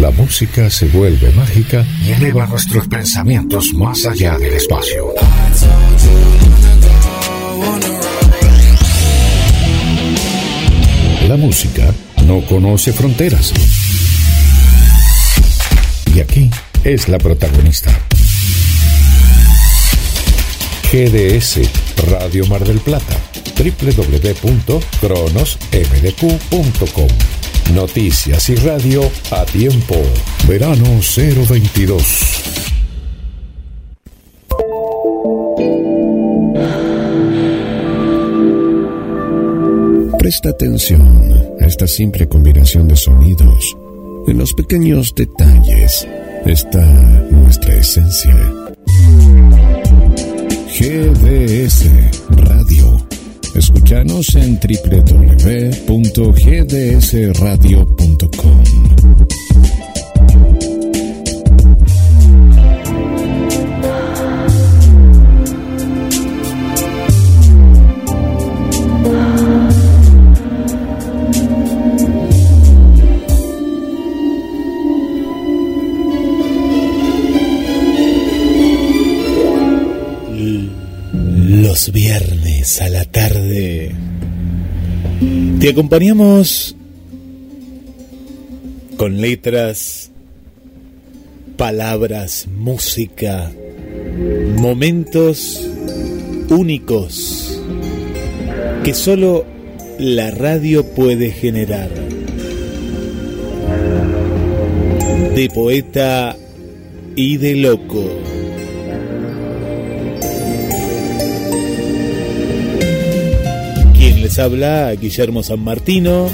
la música se vuelve mágica y eleva nuestros pensamientos más allá del espacio. La música no conoce fronteras. Y aquí es la protagonista. GDS Radio Mar del Plata www.cronosmdq.com Noticias y radio a tiempo. Verano 022. Presta atención a esta simple combinación de sonidos. En los pequeños detalles está nuestra esencia. GDS Escúchanos en www.gdsradio.com. Los viernes a la te acompañamos con letras, palabras, música, momentos únicos que solo la radio puede generar. De poeta y de loco. Les habla, Guillermo San Martino,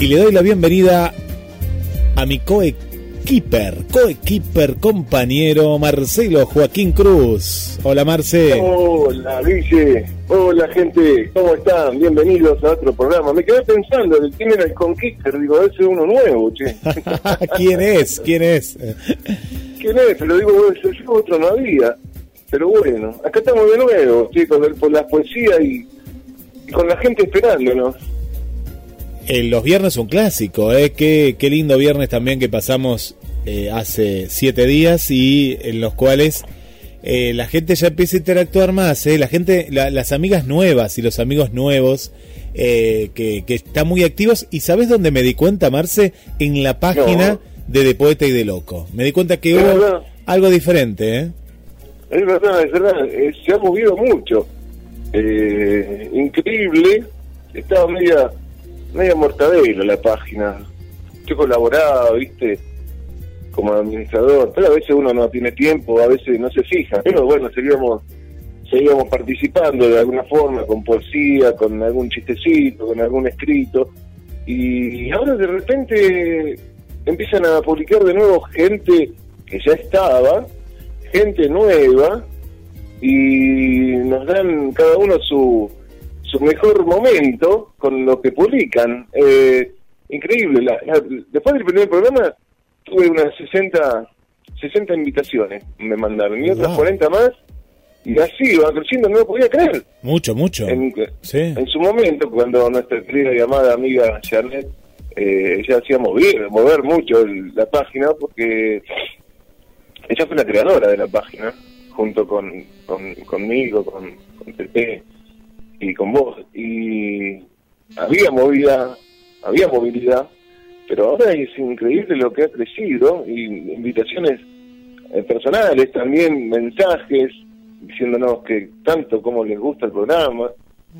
y le doy la bienvenida a mi coequiper, coequiper compañero Marcelo Joaquín Cruz. Hola Marce. Hola, Guille. Hola, gente. ¿Cómo están? Bienvenidos a otro programa. Me quedé pensando, ¿quién era el Conquister? Digo, debe ser uno nuevo, che. ¿Quién es? ¿Quién es? ¿Quién es? Pero digo, yo otro no había. Pero bueno, acá estamos de nuevo, chicos, por la poesía y, y con la gente esperándonos. Eh, los viernes un clásico, ¿eh? Qué, qué lindo viernes también que pasamos eh, hace siete días y en los cuales eh, la gente ya empieza a interactuar más, ¿eh? La gente, la- las amigas nuevas y los amigos nuevos eh, que, que están muy activos. ¿Y sabes dónde me di cuenta, Marce? En la página No. de De Poeta y de Loco. Me di cuenta que Es hubo verdad. algo diferente, ¿eh? Es verdad, es verdad, eh, se ha movido mucho. Eh, increíble, estaba media, media mortadela la página. Yo colaboraba, viste, como administrador, pero a veces uno no tiene tiempo, a veces no se fija. Pero bueno, seguíamos, seguíamos participando de alguna forma, con poesía, con algún chistecito, con algún escrito. Y ahora de repente empiezan a publicar de nuevo gente que ya estaba, gente nueva y nos dan cada uno su, su mejor momento con lo que publican. Eh, increíble. La- la- después del primer programa tuve unas 60, 60 invitaciones, me mandaron, y otras Wow. 40 más, y así va creciendo, no lo podía creer. Mucho, mucho. En, Sí. en su momento, cuando nuestra querida y amada amiga Charlotte, eh, ella hacía mover, mover mucho el- la página, porque ella fue la creadora de la página, junto con, con- conmigo, con, con y con vos. Y había movida, había movilidad, pero ahora es increíble lo que ha crecido, y invitaciones eh, personales, también mensajes diciéndonos que tanto como les gusta el programa,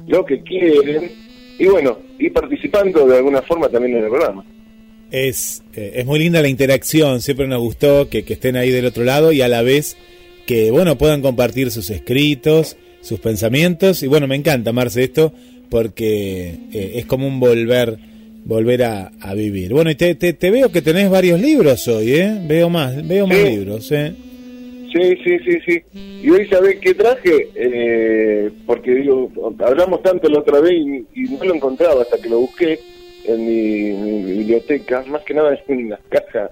lo que quieren, y bueno, y participando de alguna forma también en el programa. Es, eh, es muy linda la interacción, siempre nos gustó que, que estén ahí del otro lado y a la vez que bueno puedan compartir sus escritos, sus pensamientos y bueno me encanta Marce esto porque eh, es como un volver volver a, a vivir. Bueno y te, te, te veo que tenés varios libros hoy, ¿eh? Veo más, veo más Sí. libros, ¿eh? Sí, sí, sí, sí. Y hoy sabés qué traje, eh, porque digo, hablamos tanto la otra vez y, y no lo encontraba hasta que lo busqué en mi, mi biblioteca, más que nada en las cajas,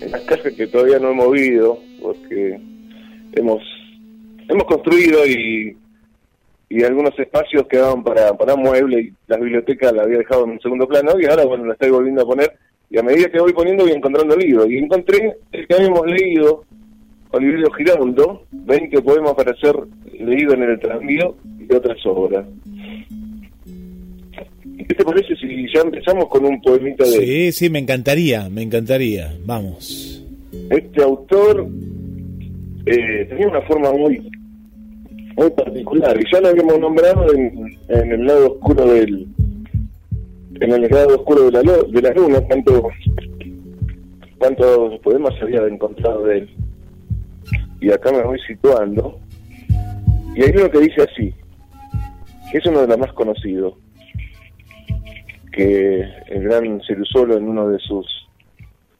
en las cajas que todavía no he movido, porque hemos hemos construido y, y algunos espacios quedaban para, para muebles y la biblioteca la había dejado en un segundo plano y ahora bueno la estoy volviendo a poner y a medida que voy poniendo voy encontrando libros. Y encontré el que habíamos leído, Oliverio Giraudo, 20 poemas para ser leído en el tranvío y otras obras. ¿Qué te parece si ya empezamos con un poemita de... Sí, sí, me encantaría, me encantaría. Vamos. Este autor eh, tenía una forma muy muy particular y ya lo habíamos nombrado en, en el lado oscuro del en el lado oscuro de la, de la luna cuántos cuántos poemas había encontrado de él. Y acá me voy situando y hay uno que dice así que es uno de los más conocidos que el gran Cerusolo en uno de sus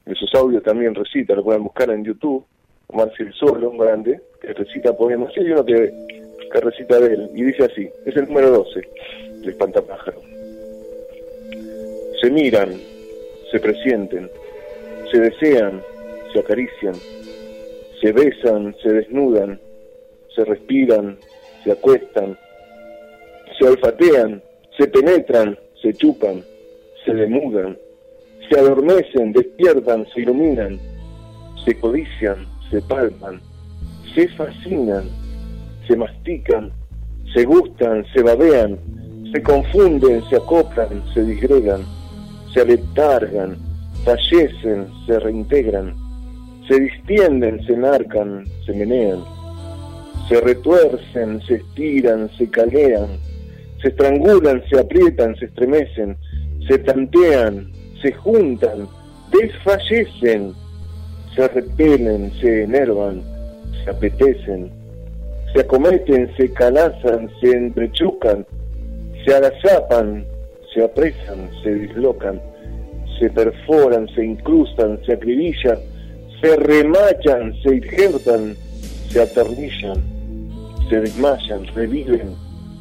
de sus audios también recita, lo pueden buscar en YouTube, Omar Cerusolo, un grande, que recita poemas, y hay uno que, que recita de él, y dice así, es el número 12, de Espantapájaro. Se miran, se presienten, se desean, se acarician, se besan, se desnudan, se respiran, se acuestan, se olfatean, se penetran, se chupan, se demudan, se adormecen, despiertan, se iluminan, se codician, se palpan, se fascinan, se mastican, se gustan, se babean, se confunden, se acoplan, se disgregan, se aletargan, fallecen, se reintegran, se distienden, se enarcan, se menean, se retuercen, se estiran, se calean, se estrangulan, se aprietan, se estremecen, se tantean, se juntan, desfallecen, se repelen, se enervan, se apetecen, se acometen, se calazan, se entrechucan, se agazapan, se apresan, se dislocan, se perforan, se incrustan, se acribillan, se remachan, se injertan, se atornillan, se desmayan, reviven,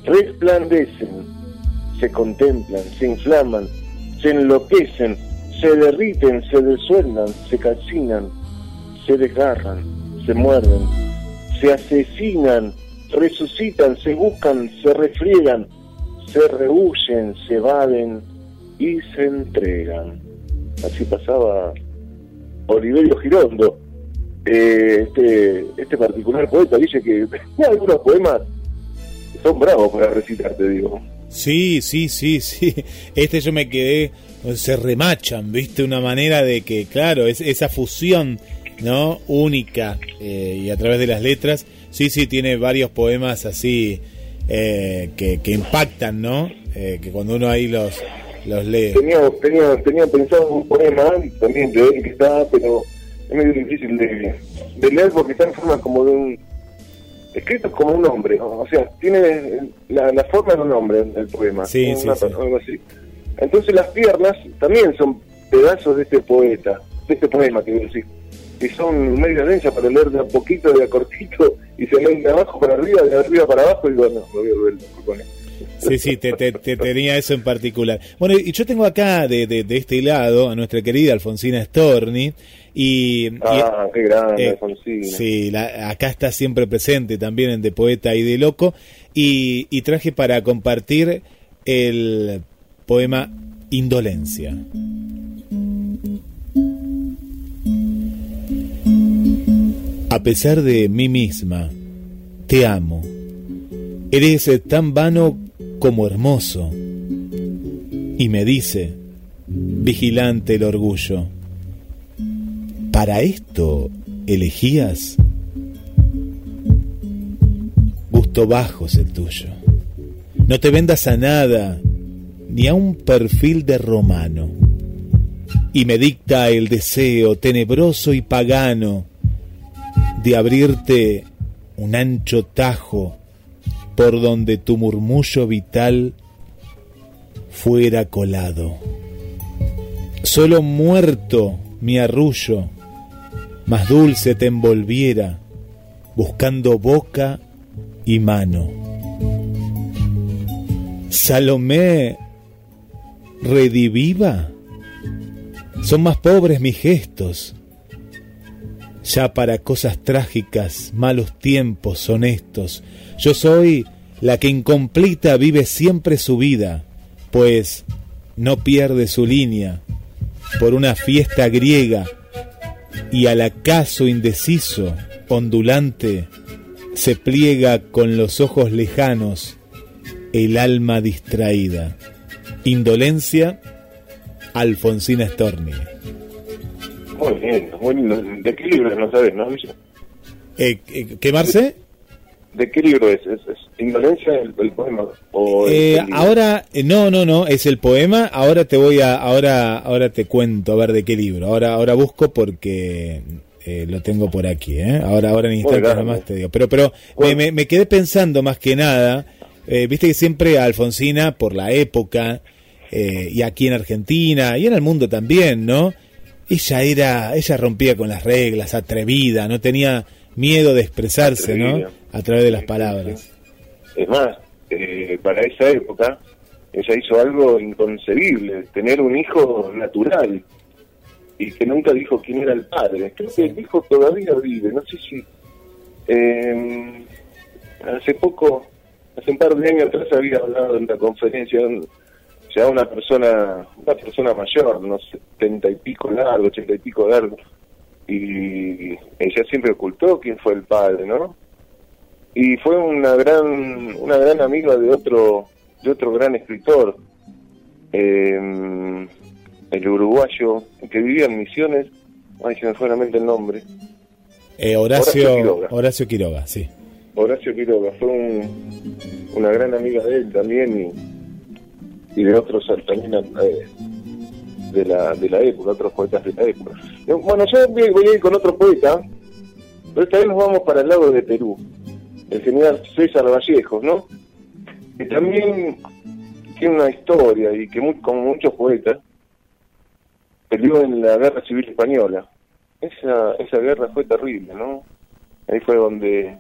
resplandecen, se contemplan, se inflaman, se enloquecen, se derriten, se desueldan, se calcinan, se desgarran, se muerden, se asesinan, resucitan, se buscan, se refriegan, se rehuyen, se evaden y se entregan. Así pasaba Oliverio Girondo. Eh, este, este particular poeta dice que algunos poemas son bravos para recitar, te digo. Sí, sí, sí, sí. Este yo me quedé, se remachan, viste, una manera de que, claro, es esa fusión, ¿no? Única eh, y a través de las letras. Sí, sí, tiene varios poemas así eh, que, que impactan, ¿no? Eh, que cuando uno ahí los, los lee. Tenía, tenía, tenía pensado un poema también de él que está, pero es medio difícil de, de leer porque está en forma como de un escrito como un hombre, o sea, tiene la, la forma de un hombre el poema, sí, sí, algo así. Entonces las piernas también son pedazos de este poeta, de este poema, quiero decir, que son medio densas para leer de a poquito, de a cortito, y se leen de abajo para arriba, de arriba para abajo, y bueno, me voy a volver con Sí, sí, te, te, tenía eso en particular. Bueno, y yo tengo acá de, de, de este lado a nuestra querida Alfonsina Storni, y, ah, qué grande, eh, Sí, acá está siempre presente también en De Poeta y de Loco. Y, y traje para compartir el poema Indolencia. A pesar de mí misma, te amo. Eres tan vano como hermoso. Y me dice, vigilante el orgullo ¿Para esto elegías? Gusto bajo es el tuyo. No te vendas a nada, ni a un perfil de romano. Y me dicta el deseo tenebroso y pagano de abrirte un ancho tajo por donde tu murmullo vital fuera colado. Solo muerto mi arrullo más dulce te envolviera, buscando boca y mano. Salomé, rediviva, son más pobres mis gestos. Ya para cosas trágicas, malos tiempos honestos, yo soy la que incompleta vive siempre su vida, pues no pierde su línea, por una fiesta griega y al acaso indeciso, ondulante, se pliega con los ojos lejanos el alma distraída. Indolencia, Alfonsina Storni. Muy bien, muy lindo. ¿De qué libro no sabes, no? Eh, eh, ¿Qué, Marce? ¿De qué libro es? ¿Es, Indolencia el, poema? O eh, ahora, eh, no, no, no, es el poema. Ahora te voy a, ahora, ahora te cuento a ver de qué libro. Ahora, ahora busco porque eh, lo tengo por aquí. ¿eh? Ahora, ahora en instantes nomás te digo. Pero, pero me, me, quedé pensando más que nada. Viste que siempre Alfonsina, por la época, y aquí en Argentina, y en el mundo también, ¿no? Ella era, ella rompía con las reglas, atrevida, no tenía miedo de expresarse, ¿no? A través de las palabras. Es más, eh, para esa época, ella hizo algo inconcebible, tener un hijo natural y que nunca dijo quién era el padre. Creo que el hijo todavía vive, no sé si... Eh, hace poco, hace un par de años atrás había hablado en la conferencia ya una persona, una persona mayor, no sé, setenta y pico largo, ochenta y pico largo, y ella siempre ocultó quién fue el padre, ¿no? Y fue una gran, una gran amiga de otro, de otro gran escritor, em, el uruguayo que vivía en Misiones, ay se me fue la mente el nombre. Eh, Horacio, Horacio Quiroga. sí. Horacio Quiroga, fue una gran amiga de él también y, de otros también eh, de la, de la época, otros poetas de la época. Bueno, yo voy, a ir con otro poeta, pero esta vez nos vamos para el lado de Perú, el general César Vallejos, ¿no? Que también tiene una historia y que como muchos poetas peleó en la guerra civil española. Esa, esa guerra fue terrible, ¿no? Ahí fue donde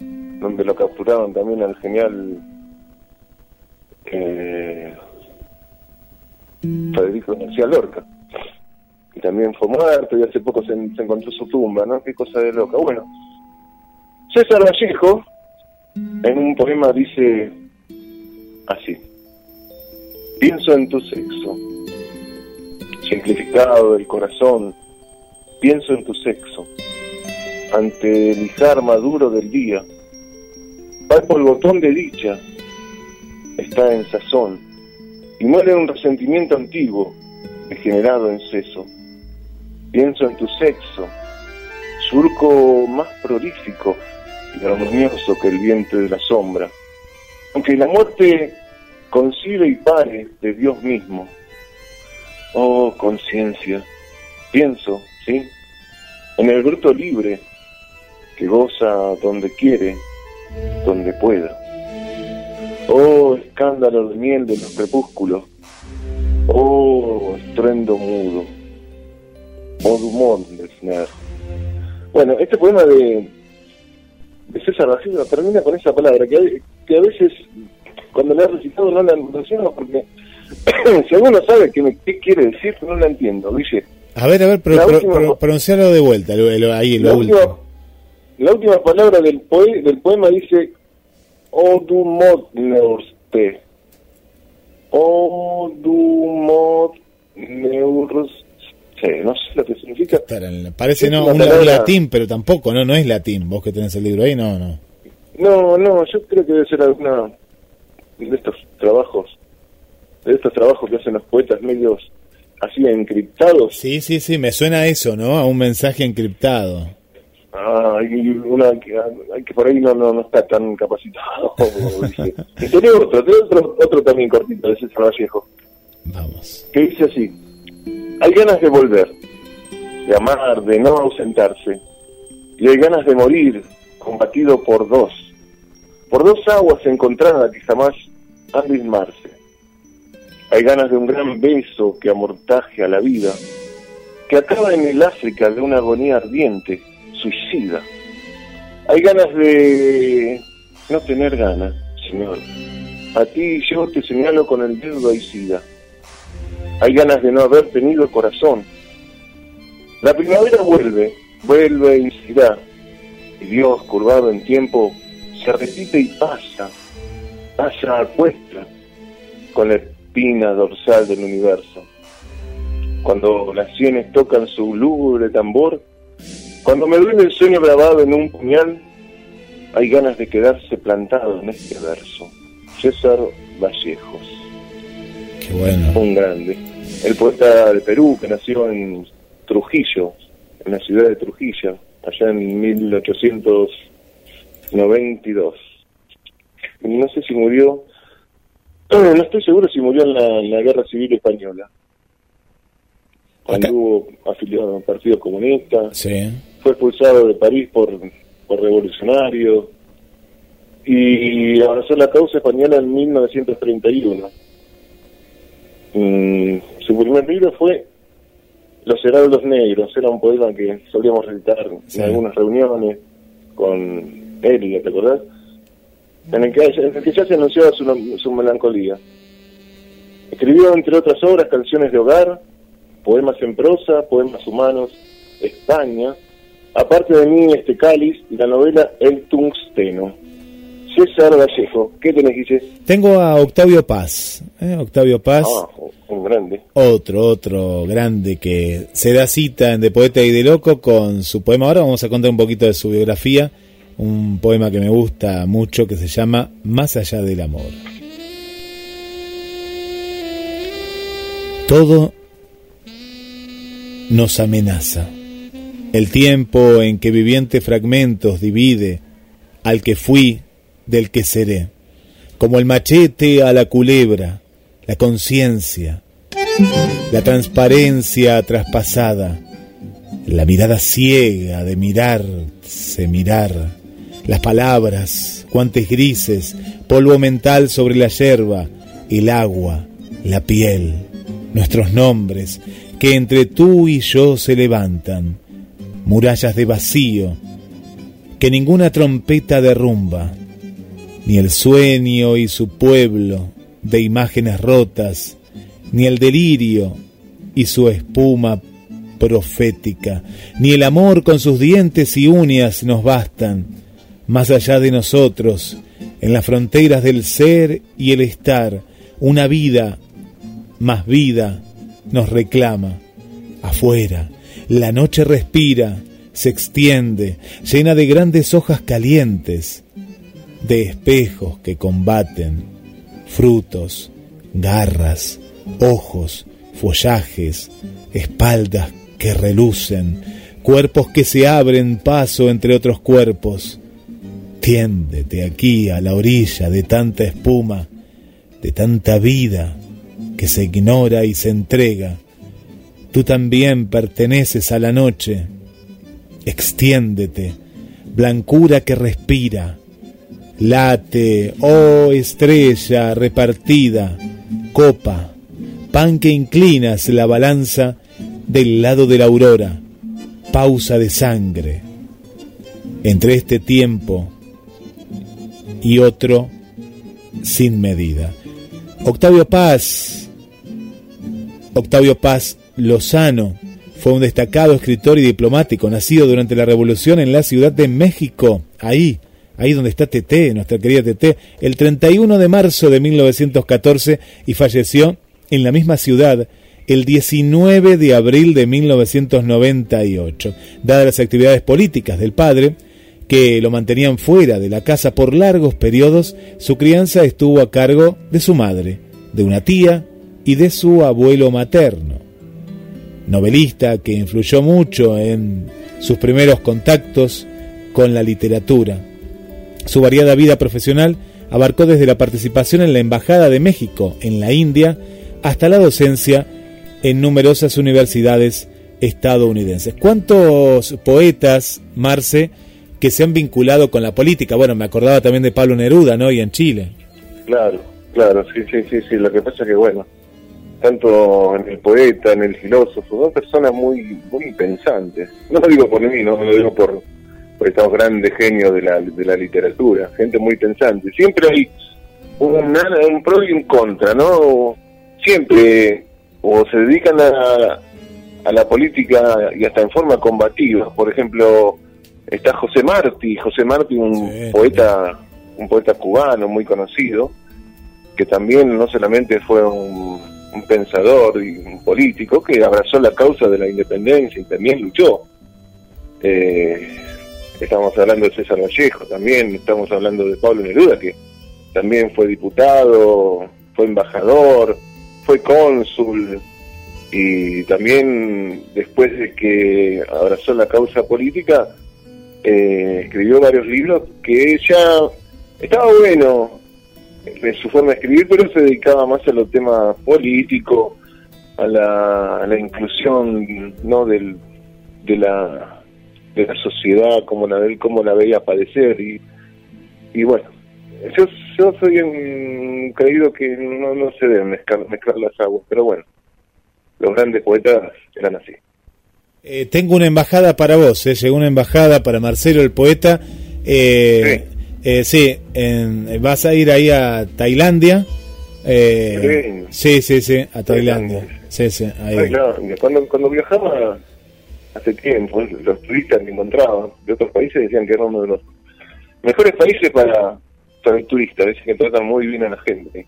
donde lo capturaron también al genial eh, Federico García Lorca, que también fue muerto y hace poco se, encontró su tumba, ¿no? Qué cosa de loca. Bueno, César Vallejo en un poema dice así, pienso en tu sexo, simplificado del corazón, pienso en tu sexo, ante el izar maduro del día, palpo el botón de dicha, está en sazón, y muere un resentimiento antiguo, degenerado en seso. Pienso en tu sexo, surco más prolífico y armonioso que el viento de la sombra, aunque la muerte concibe y pare de Dios mismo. Oh, conciencia, pienso, ¿sí? En el bruto libre que goza donde quiere, donde pueda. Oh, escándalo de miel de los crepúsculos. Oh, estruendo mudo. Oh, dumont del. Bueno, este poema de, de César Basilio termina con esa palabra que, a, que a veces cuando le he recitado no la entiendo porque si alguno sabe qué, qué quiere decir, no la entiendo, dice. A ver, a ver, pronunciarlo de vuelta, ahí, lo la último. Última, la última palabra del, poe, del poema dice Odumotneurste. Odumotneurste. No sé lo que significa. Parece no, un, latín, pero tampoco, no no es latín. Vos que tenés el libro ahí, no, no. No, no, yo creo que debe ser alguna de estos trabajos, de estos trabajos que hacen los poetas medios así encriptados. Sí, sí, sí, me suena eso, ¿no? A un mensaje encriptado. Ah, hay una que, que por ahí no, no, está tan capacitado. y tenía otro, tenía otro, otro también cortito de César Vallejo. Vamos. Que dice así: Hay ganas de volver, de amar, de no ausentarse. Y hay ganas de morir, combatido por dos. Por dos aguas encontradas que jamás han de ismarse. Hay ganas de un gran beso que amortaje a la vida, que acaba en el África de una agonía ardiente suicida. Hay ganas de no tener ganas, Señor. A ti yo te señalo con el dedo sida. Hay ganas de no haber tenido corazón. La primavera vuelve, vuelve y irá. Y Dios, curvado en tiempo, se repite y pasa, pasa a cuesta con la espina dorsal del universo. cuando las sienes tocan su lúgubre tambor, cuando me duele el sueño grabado en un puñal, hay ganas de quedarse plantado en este verso. César Vallejos. Qué bueno. Un grande. El poeta de Perú que nació en Trujillo, en la ciudad de Trujillo, allá en 1892. No sé si murió, no estoy seguro si murió en la, en la Guerra Civil Española. Cuando Acá- hubo afiliado al Partido Comunista, Sí. Fue expulsado de París por, por revolucionario y abrazó la causa española en 1931. Mm, su primer libro fue Los Heraldos Negros, era un poema que solíamos recitar Sí. en algunas reuniones con Elia, ¿te acordás? En el que, en el que ya se anunciaba su, su melancolía. Escribió, entre otras obras, canciones de hogar, poemas en prosa, poemas humanos, España, aparte de mí, este cáliz la novela El Tungsteno. César Vallejo, ¿qué tenés, Guille? Tengo a Octavio Paz. ¿eh? Octavio Paz, Ah, un grande. otro, otro grande que se da cita en De Poeta y de Loco con su poema. Ahora vamos a contar un poquito de su biografía. Un poema que me gusta mucho que se llama Más allá del amor. Todo nos amenaza. El tiempo en que viviente fragmentos divide al que fui del que seré, como el machete a la culebra, la conciencia, la transparencia traspasada, la mirada ciega de mirarse mirar, las palabras, guantes grises, polvo mental sobre la yerba, el agua, la piel, nuestros nombres, que entre tú y yo se levantan, murallas de vacío, que ninguna trompeta derrumba, ni el sueño y su pueblo de imágenes rotas, ni el delirio y su espuma profética, ni el amor con sus dientes y uñas nos bastan, más allá de nosotros, en las fronteras del ser y el estar, una vida, más vida, nos reclama. Afuera, la noche respira, se extiende, llena de grandes hojas calientes, de espejos que combaten, frutos, garras, ojos, follajes, espaldas que relucen, cuerpos que se abren paso entre otros cuerpos. Tiéndete aquí a la orilla de tanta espuma, de tanta vida que se ignora y se entrega. Tú también perteneces a la noche. Extiéndete, blancura que respira. Late, oh estrella repartida, copa, pan que inclinas la balanza del lado de la aurora, pausa de sangre. Entre este tiempo y otro sin medida. Octavio Paz, Octavio Paz Lozano, fue un destacado escritor y diplomático, nacido durante la Revolución en la Ciudad de México, ahí, ahí donde está Tete, nuestra querida Tete, el 31 de marzo de 1914 y falleció en la misma ciudad el 19 de abril de 1998. Dadas las actividades políticas del padre, que lo mantenían fuera de la casa por largos periodos, su crianza estuvo a cargo de su madre, de una tía y de su abuelo materno. Novelista que influyó mucho en sus primeros contactos con la literatura. Su variada vida profesional abarcó desde la participación en la Embajada de México en la India hasta la docencia en numerosas universidades estadounidenses. ¿Cuántos poetas, Marce, que se han vinculado con la política? Bueno, me acordaba también de Pablo Neruda, ¿no? Y en Chile. Claro, claro, sí, sí, sí, sí. Lo que pasa es que, bueno, tanto en el poeta, en el filósofo, son personas muy, muy pensantes. No lo digo por mí, no lo digo por, por estos grandes genios de la, de la literatura, gente muy pensante. Siempre hay un, un pro y un contra, ¿no? Siempre o se dedican a, a la política y hasta en forma combativa. Por ejemplo, está José Martí, José Martí, un Sí, poeta, un poeta cubano muy conocido, que también no solamente fue un, un pensador y un político que abrazó la causa de la independencia y también luchó. Eh, estamos hablando de César Vallejo también, estamos hablando de Pablo Neruda, que también fue diputado, fue embajador, fue cónsul y también después de que abrazó la causa política, eh, escribió varios libros que ya estaba bueno en su forma de escribir, pero se dedicaba más a los temas políticos, a la, inclusión no del, de la de la sociedad como la cómo la veía aparecer y, y bueno yo, yo soy un creído que no, no se deben mezclar, mezclar las aguas pero bueno los grandes poetas eran así. Eh, tengo una embajada para vos, eh, llegó una embajada para Marcelo el poeta. Eh, sí, eh, vas a ir ahí a Tailandia. Eh, sí, sí, sí, a Tailandia. Sí, sí, ahí. Cuando, cuando viajaba hace tiempo, los turistas que encontraba de otros países decían que era uno de los mejores países para, para el turista, dicen que tratan muy bien a la gente.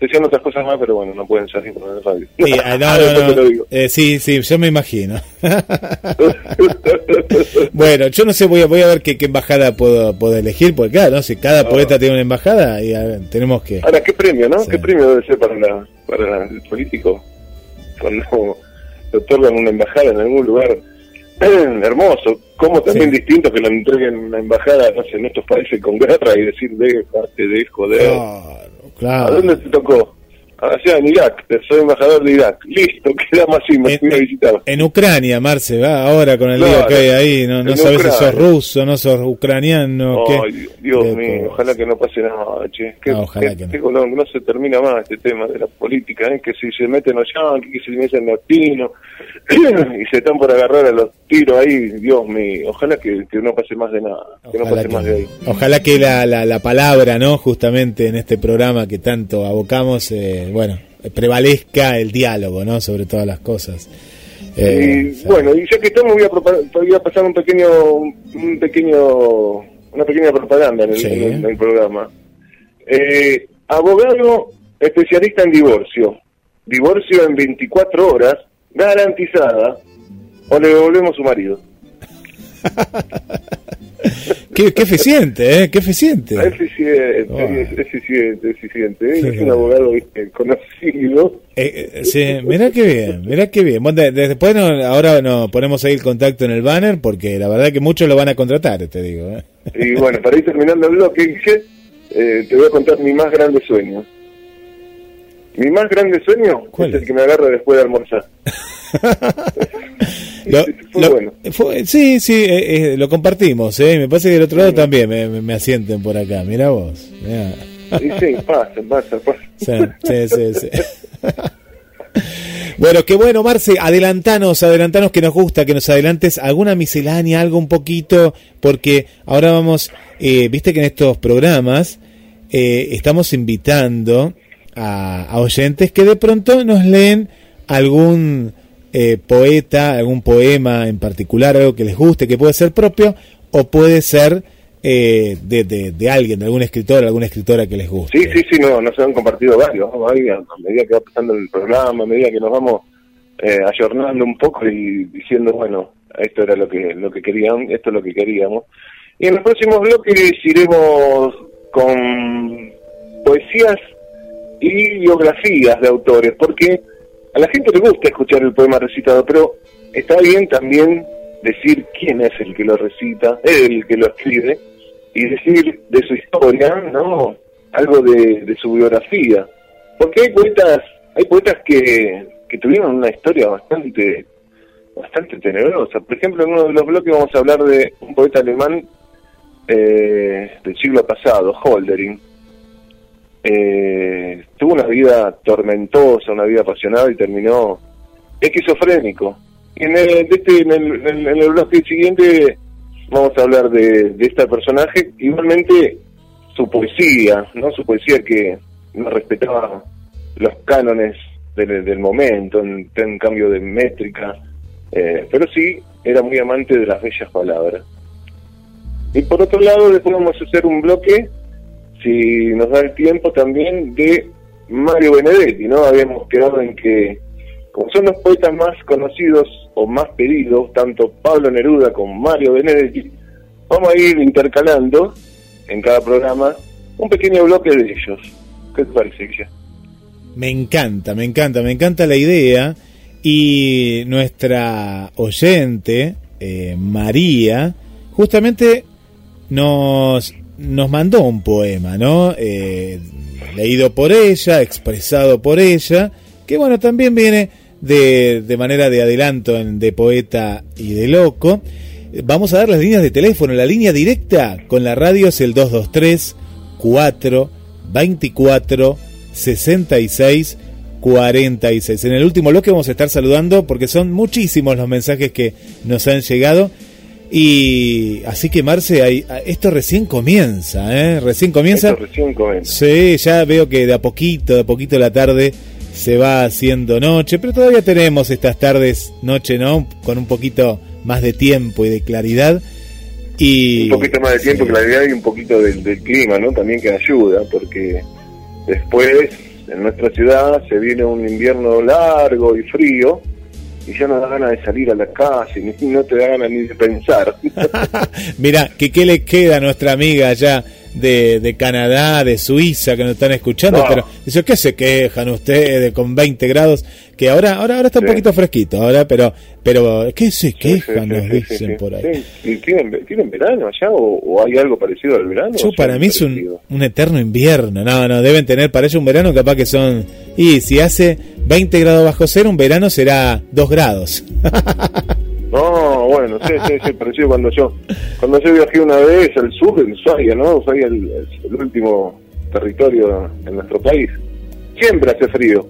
Decían otras cosas más, pero bueno, no pueden salir por el radio. Sí, ah, no, no, no. Eh, sí, sí, yo me imagino. bueno, yo no sé, voy a, voy a ver qué, qué embajada puedo, puedo elegir, porque claro, ¿no? si cada ah. poeta tiene una embajada, y tenemos que... Ahora, ¿qué premio, no? ¿Qué premio debe ser para, la, para el político cuando le otorgan una embajada en algún lugar hermoso? como también distinto que lo entreguen una embajada, no sé, en estos países con guerra y decir, déjate de joder. ¿A dónde te? Allá en Irak, soy embajador de Irak. Listo, queda más y me a visitar. En Ucrania, Marce, va ahora con el lío que hay ahí. No, no sabes si sos ruso, no sos ucraniano. Ay, Dios mío, ojalá que no pase nada, che. Que, no, ojalá que, no. no. se termina más este tema de la política, ¿eh? que si se meten los yanquis, que si se meten los pinos y se están por agarrar a los tiros ahí, Dios mío, ojalá que, no pase más de nada, que no pase más de ahí. Ojalá que la, la, la palabra, ¿no? Justamente en este programa que tanto abocamos, eh, bueno, prevalezca el diálogo, ¿no? Sobre todas las cosas. Eh, bueno, y ya que estamos voy a, voy a pasar un pequeño, un pequeño, una pequeña propaganda en el, programa. Eh, abogado especialista en divorcio. Divorcio en 24 horas, garantizada, o le devolvemos su marido. qué, eficiente, ¿eh? Qué eficiente. Eficiente, oh. eficiente, eficiente. Es un abogado conocido. Eh, eh, sí, mirá qué bien, mirá qué bien. Bueno, después ahora nos ponemos ahí el contacto en el banner porque la verdad que muchos lo van a contratar, te digo. ¿eh? Y bueno, para ir terminando el bloque, eh, te voy a contar mi más grande sueño. Mi más grande sueño es el que me agarra después de almorzar. sí, sí, eh, eh, lo compartimos. Eh. Me parece que del otro lado también me, asienten por acá. Mira vos. Sí, pasa, pasa, Sí, sí, sí. Bueno, qué bueno, Marce, adelantanos, adelantanos que nos gusta, que nos adelantes alguna miscelánea, algo un poquito, porque ahora vamos, viste que en estos programas estamos invitando a, oyentes que de pronto nos leen algún eh, poeta, algún poema en particular, algo que les guste, que puede ser propio o puede ser eh, de, de, alguien, de algún escritor, alguna escritora que les guste. Sí, sí, sí, no, nos han compartido varios, a medida que va pasando el programa, a medida que nos vamos eh, ayornando un poco y diciendo, bueno, esto era lo que, lo que queríamos, esto es lo que queríamos. Y en los próximos bloques iremos con poesías y biografías de autores, porque a la gente le gusta escuchar el poema recitado, pero está bien también decir quién es el que lo recita, el que lo escribe, y decir de su historia, ¿no? Algo de, su biografía. Porque hay poetas, hay poetas que, tuvieron una historia bastante bastante tenebrosa. Por ejemplo, en uno de los bloques vamos a hablar de un poeta alemán eh, del siglo pasado, Holdering, eh, tuvo una vida tormentosa, una vida apasionada y terminó esquizofrénico. Y en el, este, en el, en el, bloque siguiente vamos a hablar de, de este personaje, igualmente su poesía, no su poesía que no respetaba los cánones del, del momento, en, cambio de métrica, eh, pero sí era muy amante de las bellas palabras. Y por otro lado, después vamos a hacer un bloque si nos da el tiempo también de Mario Benedetti, ¿no? Habíamos quedado en que, como son los poetas más conocidos o más pedidos, tanto Pablo Neruda como Mario Benedetti, vamos a ir intercalando en cada programa un pequeño bloque de ellos. ¿Qué te parece, Guilla? Me encanta, me encanta, me encanta la idea. Y nuestra oyente, eh, María, justamente nos, nos mandó un poema, ¿no? Eh, leído por ella, expresado por ella, que bueno, también viene de, de manera de adelanto en, de poeta y de loco. Vamos a dar las líneas de teléfono. La línea directa con la radio es el 223 4 24 66 46. En el último bloque vamos a estar saludando porque son muchísimos los mensajes que nos han llegado. Y así que Marce, esto recién comienza, ¿eh? Recién comienza. Esto recién comienza. Sí, ya veo que de a poquito, de a poquito la tarde se va haciendo noche, pero todavía tenemos estas tardes, noche, ¿no? Con un poquito más de tiempo y de claridad. Y, un poquito más de tiempo, claridad y un poquito del, del clima, ¿no? También que ayuda, porque después en nuestra ciudad se viene un invierno largo y frío y ya no da ganas de salir a la calle, no te da ganas ni de pensar. Mira, que qué le queda a nuestra amiga allá de, de Canadá, de Suiza, que nos están escuchando, pero dice, ¿qué se quejan ustedes con 20 grados? Que ahora ahora ahora está un poquito fresquito, ahora, pero pero ¿qué se quejan? nos dicen por ahí. ¿Tienen, ¿Tienen, verano allá o, hay algo parecido al verano? Yo, para mí es un, un, eterno invierno, no, no, deben tener para ellos un verano capaz que son, y si hace 20 grados bajo cero, un verano será 2 grados. No, bueno, sí, sí, sí, parecido cuando yo cuando yo viajé una vez al sur, en Ushuaia, ¿no? Ushuaia el, el último territorio en nuestro país. Siempre hace frío.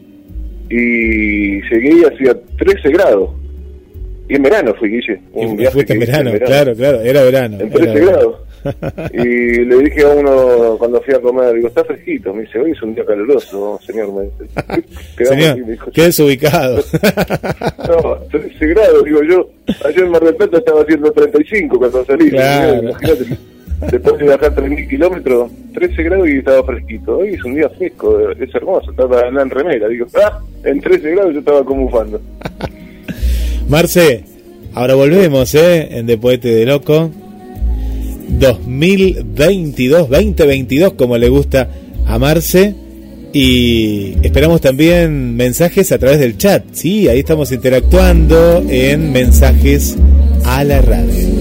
Y llegué y hacía 13 grados. Y en verano fui, Guille. Un viaje en verano, claro, claro, era verano. En 13 grados. Y le dije a uno cuando fui a comer, digo, está fresquito. Me dice, hoy es un día caluroso, señor. Me dice. señor, qué desubicado. no, 13 grados, digo yo. Ayer en Mar del Plata estaba haciendo 35 cuando salí. Claro. Imagínate, después de bajar 3.000 kilómetros, 13 grados y estaba fresquito. Hoy es un día fresco, es hermoso, estaba en remera. Digo, ah, en 13 grados yo estaba como bufando. Marce, ahora volvemos, ¿eh? En De Poete de Loco. 2022, 2022, como le gusta a Marce. Y esperamos también mensajes a través del chat. Sí, ahí estamos interactuando en mensajes a la radio.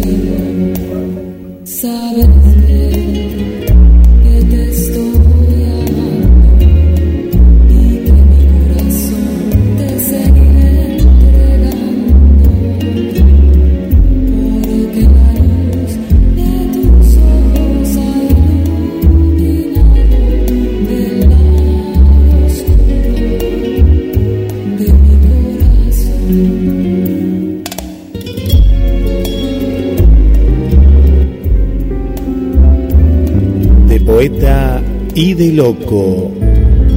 Y de loco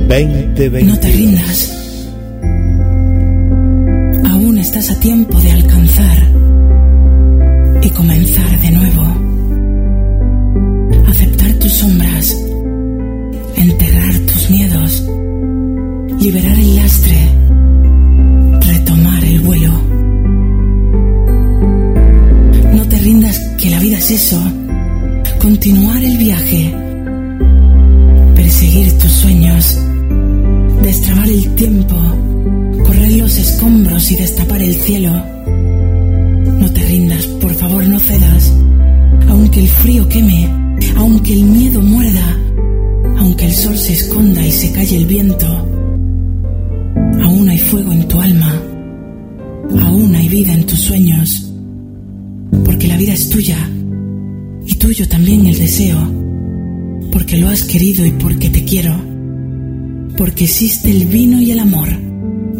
2020. No te rindas. Aún estás a tiempo de alcanzar y comenzar de nuevo. Aceptar tus sombras, enterrar tus miedos, liberar el lastre, retomar el vuelo. No te rindas que la vida es eso, continuar el viaje seguir tus sueños, destrabar el tiempo, correr los escombros y destapar el cielo. No te rindas, por favor, no cedas. Aunque el frío queme, aunque el miedo muerda, aunque el sol se esconda y se calle el viento, aún hay fuego en tu alma, aún hay vida en tus sueños, porque la vida es tuya y tuyo también el deseo porque lo has querido y porque te quiero, porque existe el vino y el amor,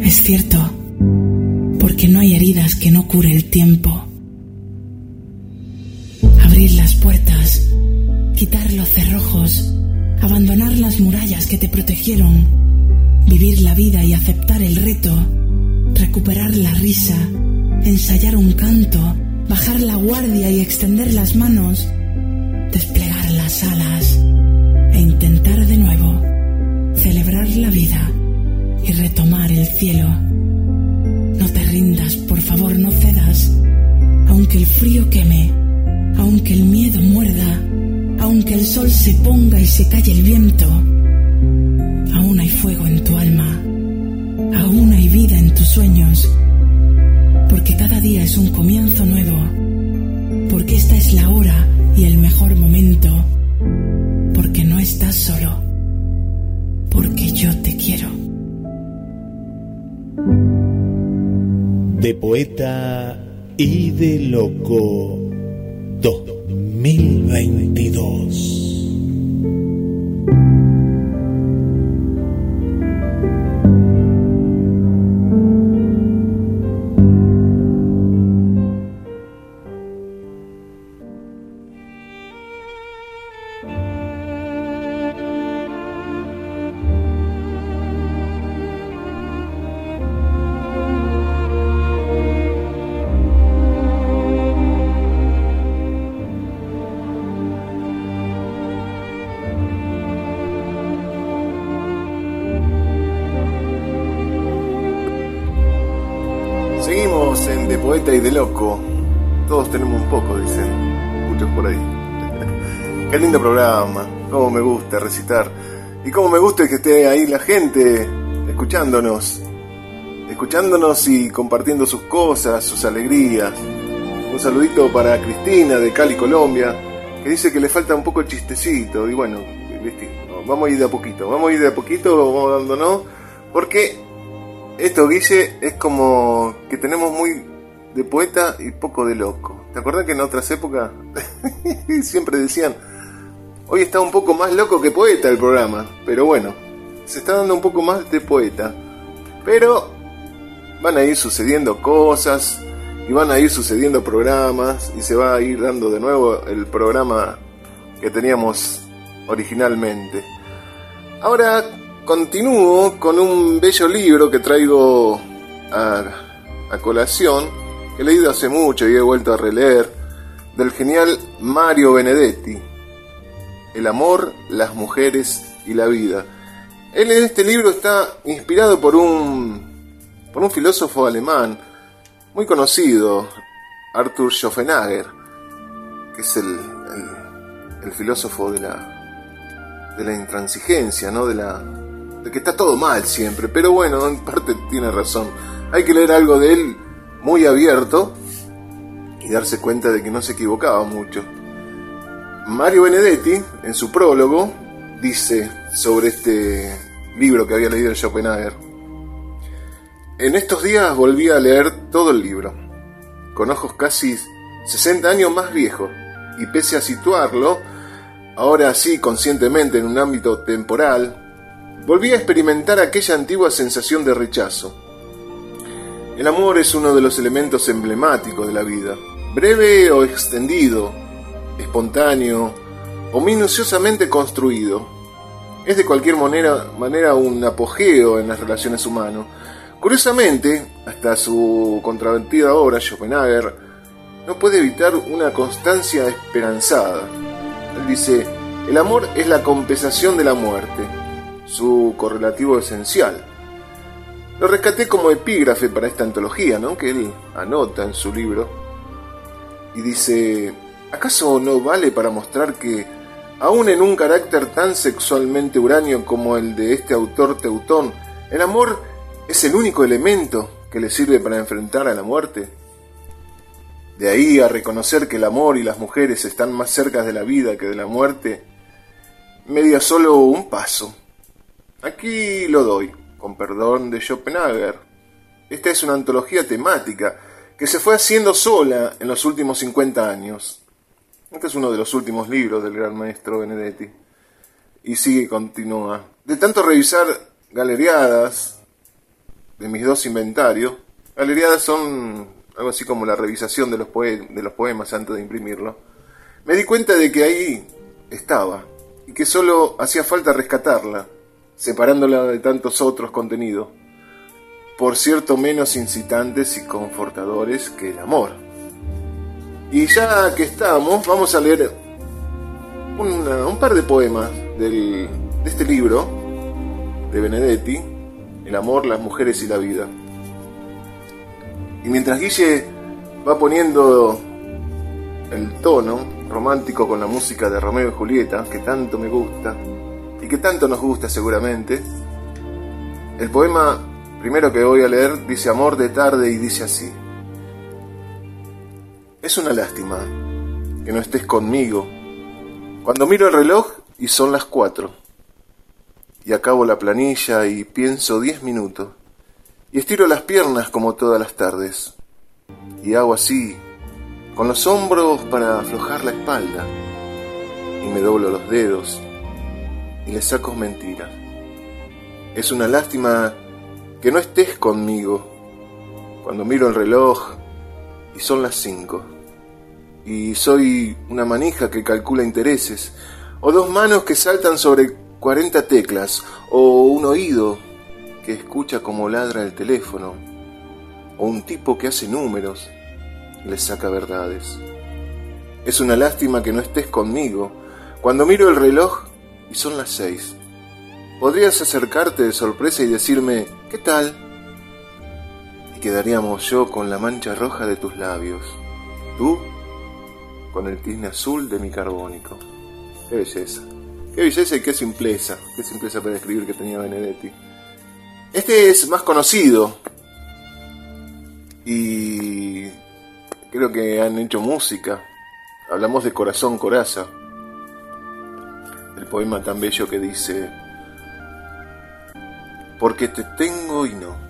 es cierto, porque no hay heridas que no cure el tiempo. Abrir las puertas, quitar los cerrojos, abandonar las murallas que te protegieron, vivir la vida y aceptar el reto, recuperar la risa, ensayar un canto, bajar la guardia y extender las manos, desplegar las alas e intentar de nuevo, celebrar la vida y retomar el cielo. No te rindas, por favor, no cedas, aunque el frío queme, aunque el miedo muerda, aunque el sol se ponga y se calle el viento. Aún hay fuego en tu alma, aún hay vida en tus sueños, porque cada día es un comienzo nuevo, porque esta es la hora y el mejor momento, porque no estás solo, porque yo te quiero. De poeta y de loco 2022. Ahí la gente escuchándonos. Escuchándonos y compartiendo sus cosas, sus alegrías. Un saludito para Cristina de Cali, Colombia, que dice que le falta un poco el chistecito. Y bueno, vamos a ir de a poquito, vamos a ir de a poquito, vamos dándonos. Porque esto, Guille, es como que tenemos muy de poeta y poco de loco. ¿Te acuerdas que en otras épocas siempre decían, hoy está un poco más loco que poeta el programa? Pero bueno, se está dando un poco más de poeta. Pero van a ir sucediendo cosas y van a ir sucediendo programas y se va a ir dando de nuevo el programa que teníamos originalmente. Ahora continúo con un bello libro que traigo a, colación, que he leído hace mucho y he vuelto a releer, del genial Mario Benedetti, El amor, las mujeres y la vida. Él en este libro está inspirado por un, por un filósofo alemán muy conocido, Arthur Schopenhauer, que es el, el, el filósofo de la, de la intransigencia, ¿no? de la, de que está todo mal siempre, pero bueno, en parte tiene razón. Hay que leer algo de él muy abierto y darse cuenta de que no se equivocaba mucho. Mario Benedetti, en su prólogo, dice sobre este libro que había leído en Schopenhauer. En estos días volví a leer todo el libro, con ojos casi 60 años más viejos, y pese a situarlo, ahora sí conscientemente en un ámbito temporal, volví a experimentar aquella antigua sensación de rechazo. El amor es uno de los elementos emblemáticos de la vida, breve o extendido, espontáneo o minuciosamente construido. Es de cualquier manera, un apogeo en las relaciones humanas. Curiosamente, hasta su contraventiva obra, Schopenhauer, no puede evitar una constancia esperanzada. Él dice, el amor es la compensación de la muerte, su correlativo esencial. Lo rescaté como epígrafe para esta antología, ¿no? que él anota en su libro. Y dice, ¿acaso no vale para mostrar que, aun en un carácter tan sexualmente uranio como el de este autor teutón, el amor es el único elemento que le sirve para enfrentar a la muerte? De ahí a reconocer que el amor y las mujeres están más cerca de la vida que de la muerte, media solo un paso. Aquí lo doy, con perdón de Schopenhauer. Esta es una antología temática que se fue haciendo sola en los últimos 50 años. Este es uno de los últimos libros del gran maestro Benedetti. Y sigue continúa. De tanto revisar galeriadas de mis dos inventarios, galeriadas son algo así como la revisación de los, de los poemas antes de imprimirlo, me di cuenta de que ahí estaba y que solo hacía falta rescatarla, separándola de tantos otros contenidos, por cierto menos incitantes y confortadores que el amor. Y ya que estamos, vamos a leer un par de poemas de este libro, de Benedetti, El amor, las mujeres y la vida. Y mientras Guille va poniendo el tono romántico con la música de Romeo y Julieta, que tanto me gusta, y que tanto nos gusta seguramente, el poema primero que voy a leer dice Amor de tarde y dice así. Es una lástima que no estés conmigo. Cuando miro el reloj y son las cuatro, y acabo la planilla y pienso diez minutos, y estiro las piernas como todas las tardes, y hago así, con los hombros para aflojar la espalda, y me doblo los dedos, y le saco mentiras. Es una lástima que no estés conmigo cuando miro el reloj y son las cinco. Y soy una manija que calcula intereses, o dos manos que saltan sobre 40 teclas, o un oído que escucha como ladra el teléfono, o un tipo que hace números y le saca verdades. Es una lástima que no estés conmigo cuando miro el reloj y son las seis. Podrías acercarte de sorpresa y decirme, ¿qué tal? Quedaríamos yo con la mancha roja de tus labios, tú con el tizne azul de mi carbónico. Qué belleza. Qué belleza y qué simpleza. Qué simpleza para escribir que tenía Benedetti. Este es más conocido. Y creo que han hecho música. Hablamos de Corazón Coraza. El poema tan bello que dice, porque te tengo y no,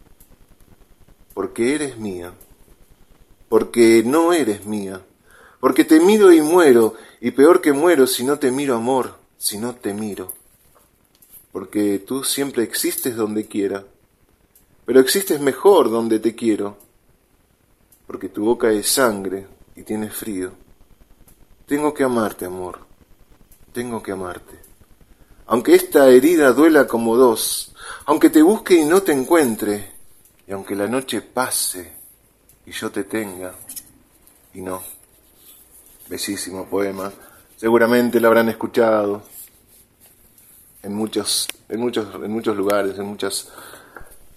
porque eres mía, porque no eres mía, porque te miro y muero, y peor que muero si no te miro amor, si no te miro porque tú siempre existes donde quiera, pero existes mejor donde te quiero, porque tu boca es sangre y tienes frío. Tengo que amarte, amor, tengo que amarte. Aunque esta herida duela como dos, aunque te busque y no te encuentre, y aunque la noche pase y yo te tenga, y no. Bellísimo poema, seguramente lo habrán escuchado, en muchos, en muchos, en muchos lugares, en muchas,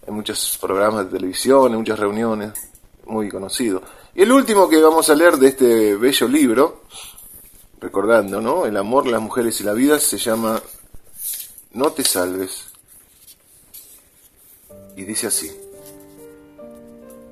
en muchos programas de televisión, en muchas reuniones, muy conocido. Y el último que vamos a leer de este bello libro, recordando, ¿no? El amor, las mujeres y la vida, se llama No te salves. Y dice así.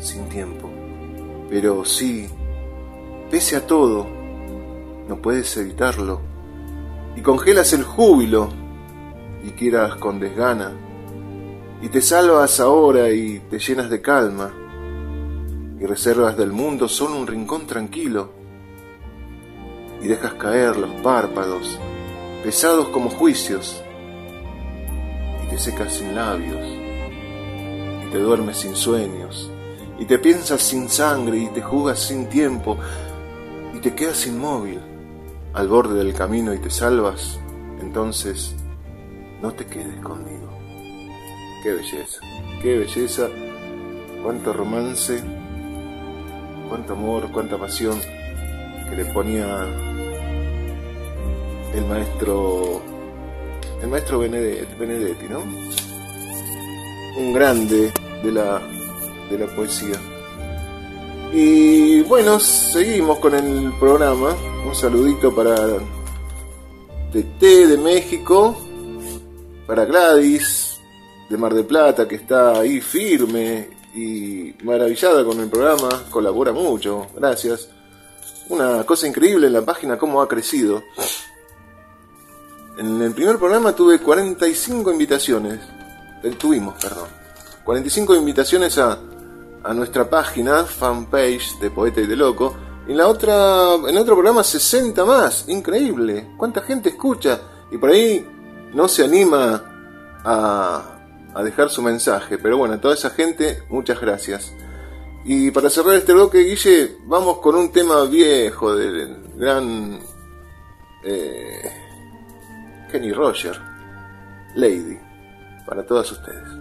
sin tiempo. Pero sí, pese a todo, no puedes evitarlo. Y congelas el júbilo y quieras con desgana, y te salvas ahora y te llenas de calma, y reservas del mundo solo un rincón tranquilo, y dejas caer los párpados, pesados como juicios, y te secas sin labios, y te duermes sin sueños, y te piensas sin sangre, y te jugas sin tiempo, y te quedas inmóvil al borde del camino y te salvas, entonces no te quedes conmigo. Qué belleza, qué belleza, cuánto romance, cuánto amor, cuánta pasión que le ponía el maestro, el maestro Benedetti, ¿no? Un grande de la, de la poesía. Y bueno, seguimos con el programa. Un saludito para TT de México, para Gladys, de Mar del Plata que está ahí firme y maravillada con el programa, colabora mucho, gracias. Una cosa increíble en la página, cómo ha crecido. En el primer programa tuve 45 invitaciones, eh, tuvimos, perdón, 45 invitaciones a, a nuestra página, fanpage de Poeta y de Loco. En la otra, en otro programa 60 más, increíble. ¿Cuánta gente escucha? Y por ahí no se anima a, a dejar su mensaje. Pero bueno, a toda esa gente, muchas gracias. Y para cerrar este bloque, Guille, vamos con un tema viejo del gran eh, Kenny Roger, Lady, para todas ustedes.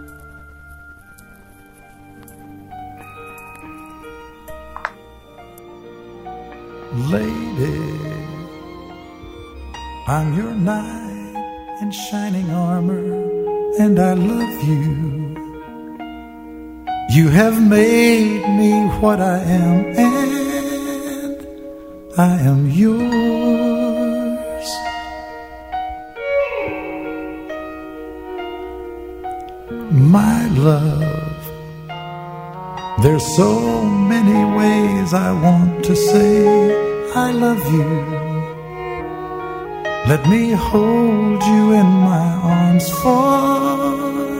Lady, I'm your knight in shining armor and I love you. You have made me what I am, and I am yours. My love, there's so many ways I want to say I love you. Let me hold you in my arms forevermore.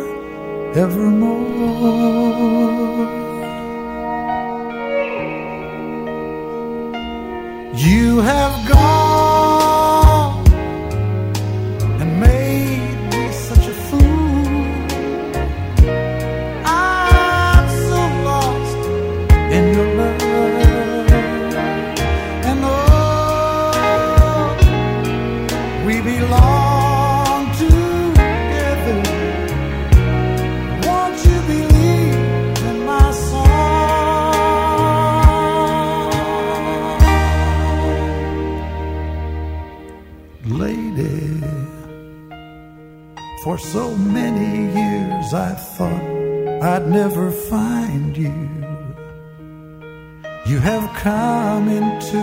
You have gone so many years I thought I'd never find you. You have come into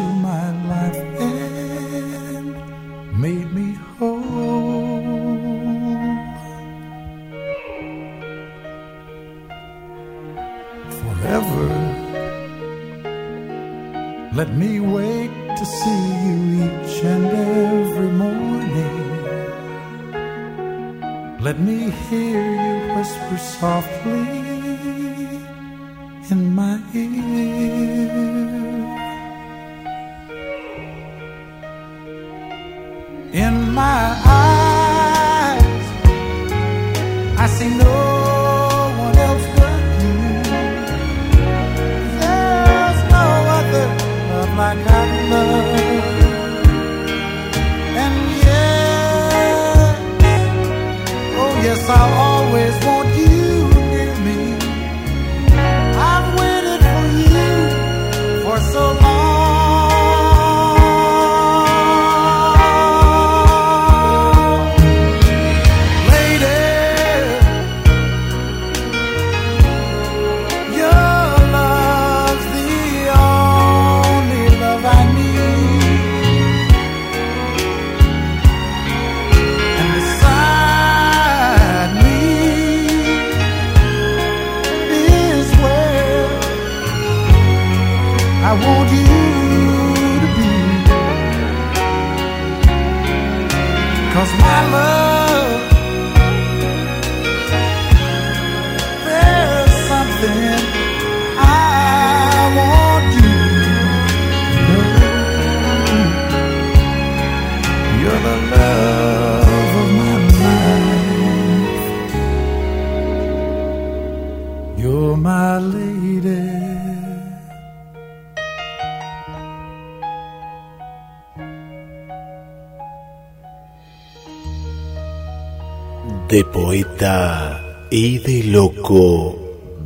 y de loco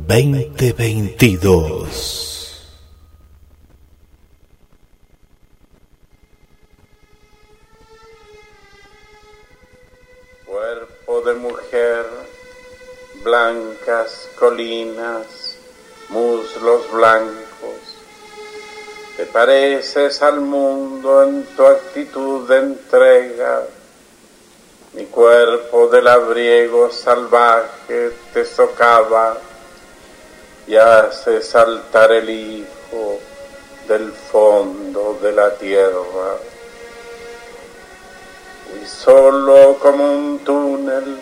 2022. Cuerpo de mujer, blancas colinas, muslos blancos. Te pareces al mundo en tu actitud de entrega. Mi cuerpo de labriego salvaje te socava y hace saltar el hijo del fondo de la tierra. Y solo como un túnel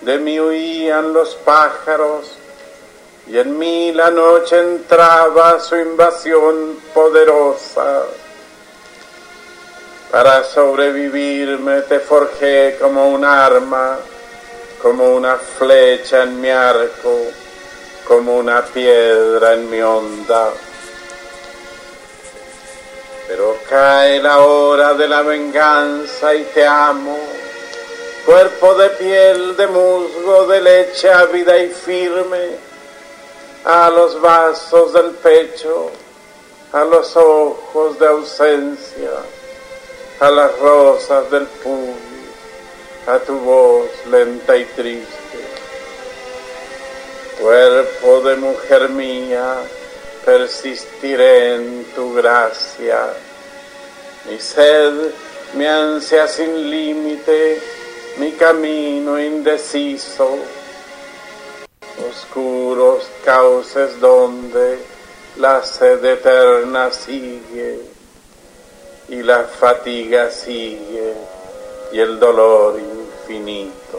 de mí huían los pájaros y en mí la noche entraba su invasión poderosa. Para sobrevivirme te forjé como un arma, como una flecha en mi arco, como una piedra en mi onda. Pero cae la hora de la venganza y te amo, cuerpo de piel, de musgo, de leche ávida y firme, a los vasos del pecho, a los ojos de ausencia a las rosas del puño, a tu voz lenta y triste. Cuerpo de mujer mía, persistiré en tu gracia. Mi sed, mi ansia sin límite, mi camino indeciso. Oscuros cauces donde la sed eterna sigue y la fatiga sigue y el dolor infinito.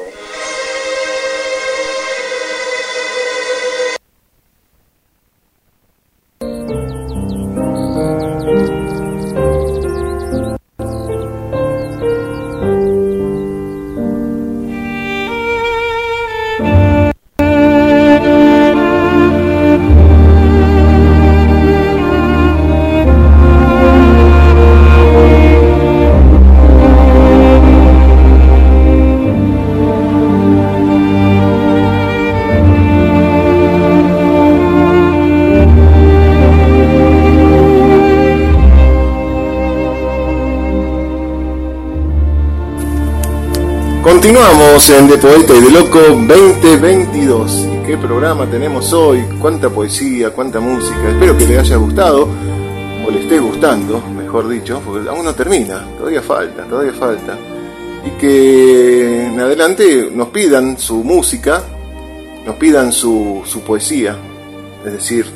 Continuamos en De Poeta y de Loco 2022. ¿Y qué programa tenemos hoy? ¿Cuánta poesía? ¿Cuánta música? Espero que le haya gustado, o le esté gustando, mejor dicho, porque aún no termina, todavía falta, todavía falta. Y que en adelante nos pidan su música, nos pidan su, su poesía, es decir,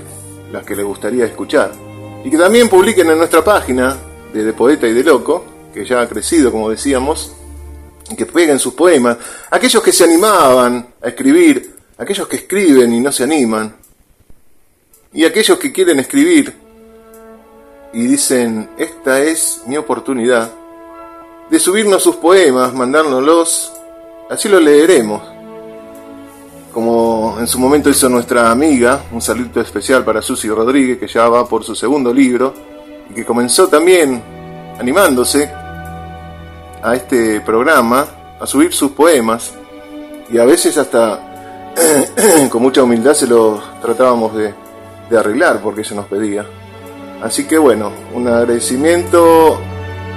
las que les gustaría escuchar. Y que también publiquen en nuestra página de De Poeta y de Loco, que ya ha crecido, como decíamos, que peguen sus poemas, aquellos que se animaban a escribir, aquellos que escriben y no se animan, y aquellos que quieren escribir y dicen, esta es mi oportunidad, de subirnos sus poemas, mandárnoslos, así lo leeremos, como en su momento hizo nuestra amiga, un saludo especial para Susi Rodríguez, que ya va por su segundo libro, y que comenzó también animándose a este programa a subir sus poemas y a veces hasta con mucha humildad se los tratábamos de, de arreglar porque ella nos pedía. Así que bueno, un agradecimiento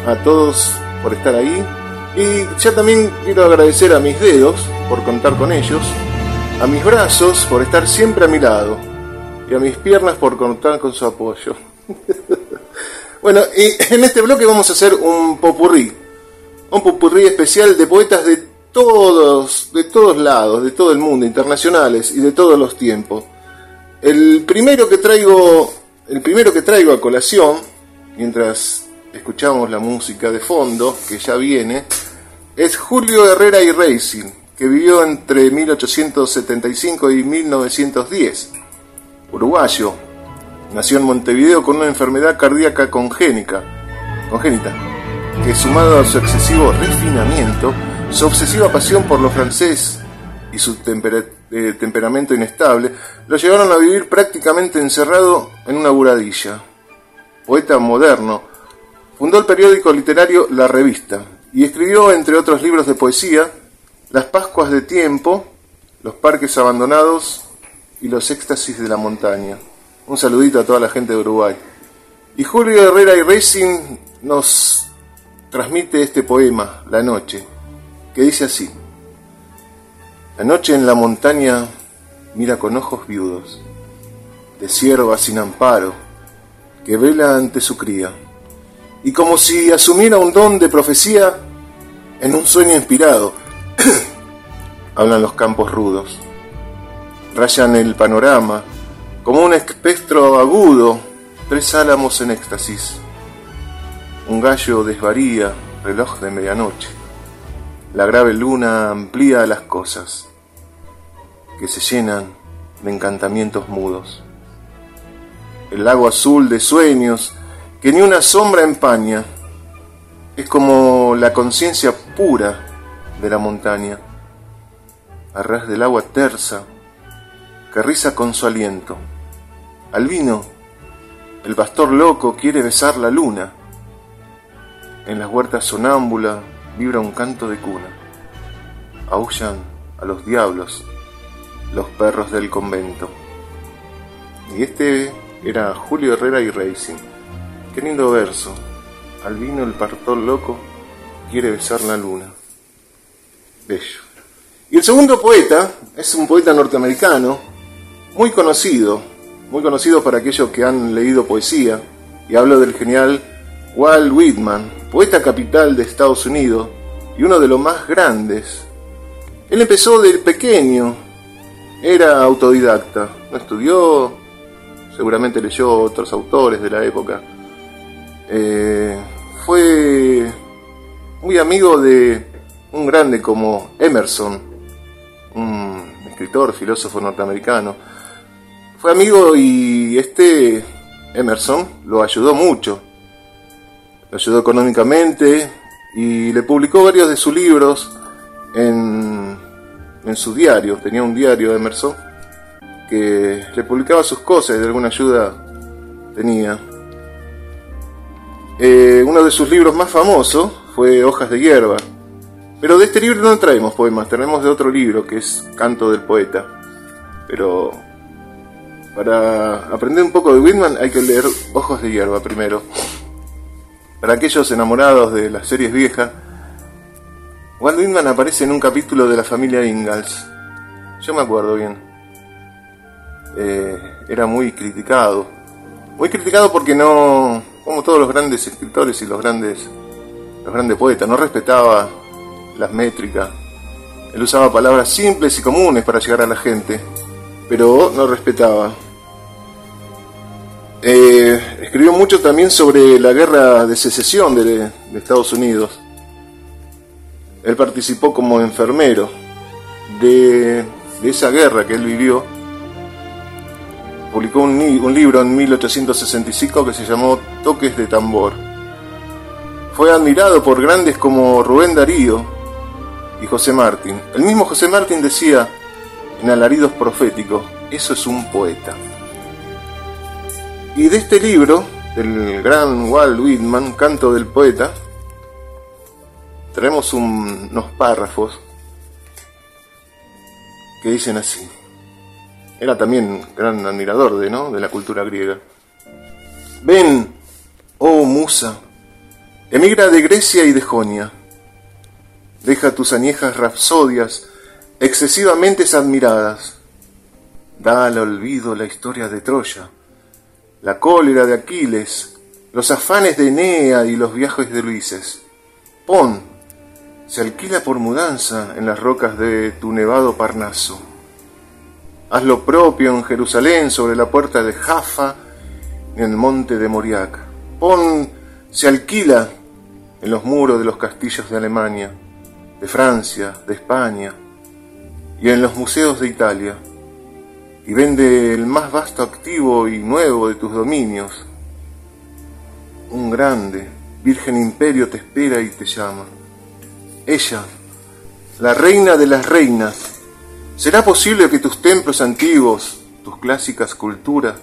a todos por estar ahí y ya también quiero agradecer a mis dedos por contar con ellos, a mis brazos por estar siempre a mi lado y a mis piernas por contar con su apoyo. bueno, y en este bloque vamos a hacer un popurrí un popurrí especial de poetas de todos, de todos lados, de todo el mundo, internacionales y de todos los tiempos. El primero que traigo, el primero que traigo a colación, mientras escuchamos la música de fondo que ya viene, es Julio Herrera y Racing, que vivió entre 1875 y 1910. Uruguayo, nació en Montevideo con una enfermedad cardíaca congénica, congénita que sumado a su excesivo refinamiento, su obsesiva pasión por lo francés y su eh, temperamento inestable, lo llevaron a vivir prácticamente encerrado en una buradilla. Poeta moderno, fundó el periódico literario La Revista y escribió, entre otros libros de poesía, Las Pascuas de Tiempo, Los Parques Abandonados y Los Éxtasis de la Montaña. Un saludito a toda la gente de Uruguay. Y Julio Herrera y Racing nos transmite este poema, La Noche, que dice así. La noche en la montaña mira con ojos viudos, de sierva sin amparo, que vela ante su cría, y como si asumiera un don de profecía, en un sueño inspirado, Hablan los campos rudos. Rayan el panorama como un espectro agudo, tres álamos en éxtasis. Un gallo desvaría, reloj de medianoche. La grave luna amplía las cosas que se llenan de encantamientos mudos. El lago azul de sueños que ni una sombra empaña es como la conciencia pura de la montaña, a ras del agua tersa que riza con su aliento. Al vino, el pastor loco quiere besar la luna. En las huertas sonámbula vibra un canto de cuna. Aullan a los diablos los perros del convento. Y este era Julio Herrera y Racing. Qué lindo verso. Al vino el pastor loco quiere besar la luna. Bello. Y el segundo poeta es un poeta norteamericano, muy conocido, muy conocido para aquellos que han leído poesía, y hablo del genial Walt Whitman, poeta capital de Estados Unidos y uno de los más grandes. Él empezó de pequeño, era autodidacta, no estudió, seguramente leyó otros autores de la época. Eh, fue muy amigo de un grande como Emerson, un escritor, filósofo norteamericano. Fue amigo y este Emerson lo ayudó mucho. Lo ayudó económicamente y le publicó varios de sus libros en, en su diario. Tenía un diario Emerson que le publicaba sus cosas y de alguna ayuda tenía. Eh, uno de sus libros más famosos fue Hojas de Hierba. Pero de este libro no traemos poemas, tenemos de otro libro que es Canto del Poeta. Pero para aprender un poco de Whitman hay que leer Ojos de Hierba primero. Para aquellos enamorados de las series viejas, Walt Whitman aparece en un capítulo de la familia Ingalls. Yo me acuerdo bien. Eh, era muy criticado. Muy criticado porque no, como todos los grandes escritores y los grandes, los grandes poetas, no respetaba las métricas. Él usaba palabras simples y comunes para llegar a la gente, pero no respetaba. Eh, escribió mucho también sobre la guerra de secesión de, Estados Unidos. Él participó como enfermero de, de esa guerra que él vivió. Publicó un, un, libro en 1865 que se llamó Toques de Tambor. Fue admirado por grandes como Rubén Darío y José Martín. El mismo José Martín decía en alaridos proféticos, eso es un poeta. Y de este libro, del gran Walt Whitman, Canto del Poeta, tenemos un, unos párrafos que dicen así. Era también gran admirador de, ¿no? de la cultura griega. Ven, oh musa, emigra de Grecia y de Jonia. Deja tus añejas rapsodias excesivamente admiradas. Da al olvido la historia de Troya, la cólera de Aquiles, los afanes de Enea y los viajes de Luises. Pon, se alquila por mudanza en las rocas de tu nevado Parnaso. Haz lo propio en Jerusalén sobre la puerta de Jaffa en el monte de Moriac. Pon, se alquila en los muros de los castillos de Alemania, de Francia, de España y en los museos de Italia. Y vende el más vasto activo y nuevo de tus dominios. Un grande, virgen imperio te espera y te llama. Ella, la reina de las reinas, ¿será posible que tus templos antiguos, tus clásicas culturas,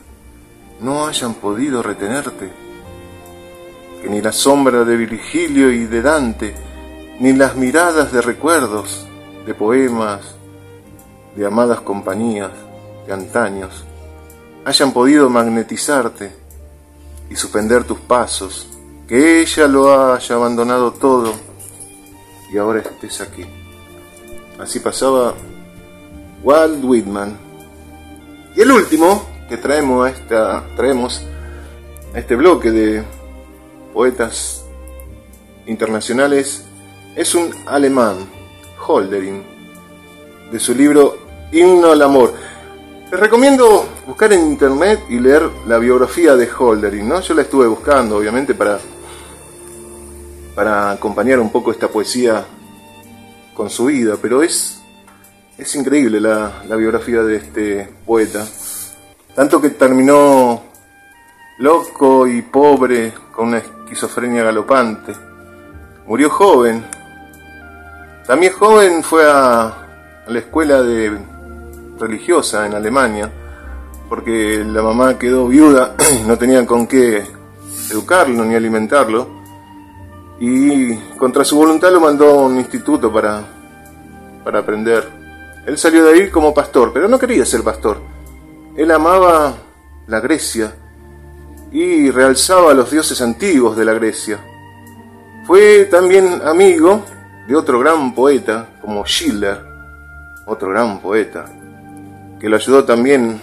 no hayan podido retenerte? Que ni la sombra de Virgilio y de Dante, ni las miradas de recuerdos, de poemas, de amadas compañías, de antaños, hayan podido magnetizarte y suspender tus pasos, que ella lo haya abandonado todo y ahora estés aquí. Así pasaba Walt Whitman. Y el último que traemos a, esta, traemos a este bloque de poetas internacionales es un alemán, Holdering, de su libro Himno al Amor. Les recomiendo buscar en internet y leer la biografía de Holdering, ¿no? Yo la estuve buscando, obviamente, para, para acompañar un poco esta poesía con su vida, pero es, es increíble la, la biografía de este poeta. Tanto que terminó loco y pobre, con una esquizofrenia galopante. Murió joven. También joven fue a, a la escuela de religiosa en Alemania, porque la mamá quedó viuda no tenían con qué educarlo ni alimentarlo. Y contra su voluntad lo mandó a un instituto para, para aprender. Él salió de ahí como pastor, pero no quería ser pastor. Él amaba la Grecia y realzaba a los dioses antiguos de la Grecia. Fue también amigo de otro gran poeta como Schiller, otro gran poeta, que lo ayudó también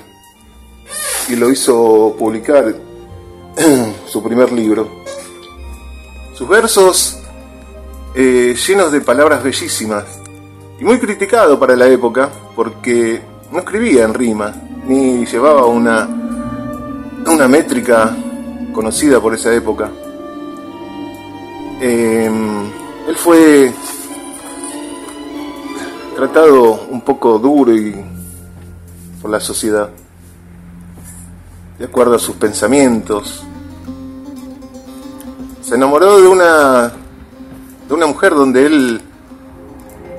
y lo hizo publicar su primer libro. Sus versos eh, llenos de palabras bellísimas y muy criticado para la época porque no escribía en rima ni llevaba una, una métrica conocida por esa época. Em, él fue tratado un poco duro y por la sociedad, de acuerdo a sus pensamientos. Se enamoró de una de una mujer donde él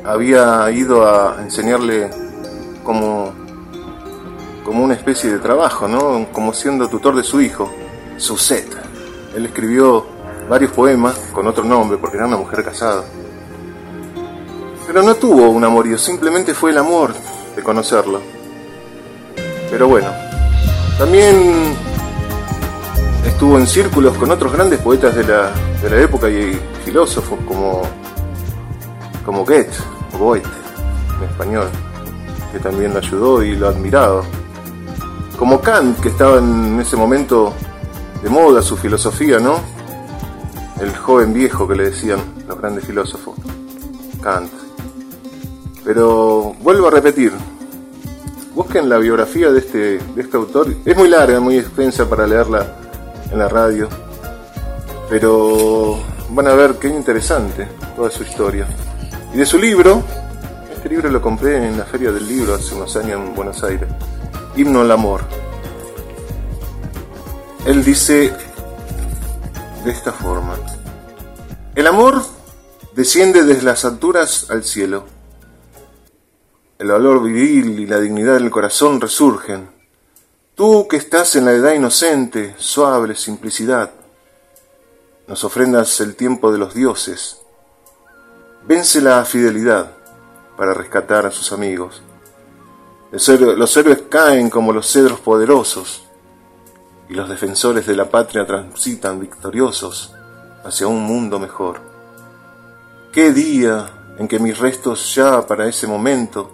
había ido a enseñarle como como una especie de trabajo, ¿no? Como siendo tutor de su hijo, Suset. Él escribió varios poemas con otro nombre porque era una mujer casada. Pero no tuvo un amorío, simplemente fue el amor de conocerlo. Pero bueno, también estuvo en círculos con otros grandes poetas de la, de la época y filósofos como, como Goethe, o Goethe, en español, que también lo ayudó y lo admiraba. Como Kant, que estaba en ese momento de moda su filosofía, ¿no? El joven viejo que le decían los grandes filósofos, Kant. Pero vuelvo a repetir, busquen la biografía de este, de este autor. Es muy larga, muy extensa para leerla en la radio, pero van a ver qué interesante toda su historia. Y de su libro, este libro lo compré en la Feria del Libro hace unos años en Buenos Aires, Himno al Amor. Él dice de esta forma, el amor desciende desde las alturas al cielo. El valor viril y la dignidad del corazón resurgen. Tú que estás en la edad inocente, suave simplicidad, nos ofrendas el tiempo de los dioses. Vence la fidelidad para rescatar a sus amigos. Los héroes caen como los cedros poderosos y los defensores de la patria transitan victoriosos hacia un mundo mejor. Qué día en que mis restos ya para ese momento,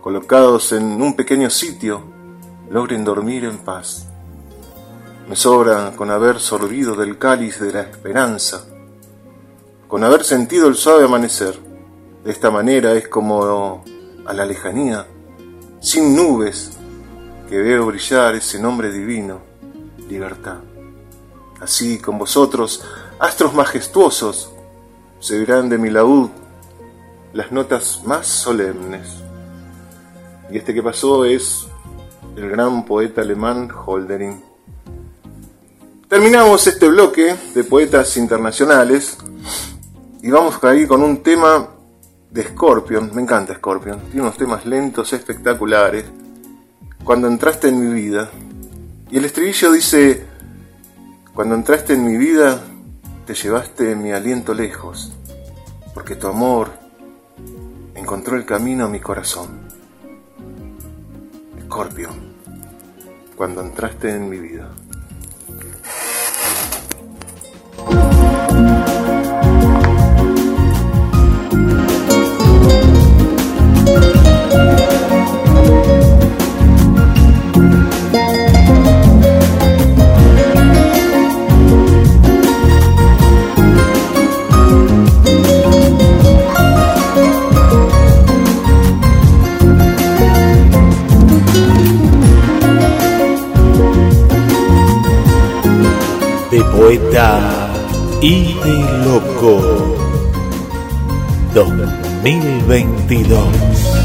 colocados en un pequeño sitio, logren dormir en paz. Me sobra con haber sorbido del cáliz de la esperanza, con haber sentido el suave amanecer. De esta manera es como a la lejanía, sin nubes, que veo brillar ese nombre divino libertad. Así con vosotros, astros majestuosos, se verán de mi laúd las notas más solemnes. Y este que pasó es el gran poeta alemán Holdering. Terminamos este bloque de poetas internacionales y vamos a ir con un tema de Scorpion. Me encanta Scorpion. Tiene unos temas lentos, espectaculares. Cuando entraste en mi vida, y el estribillo dice, cuando entraste en mi vida, te llevaste mi aliento lejos, porque tu amor encontró el camino a mi corazón. Escorpio, cuando entraste en mi vida. Da y de Loco 2022.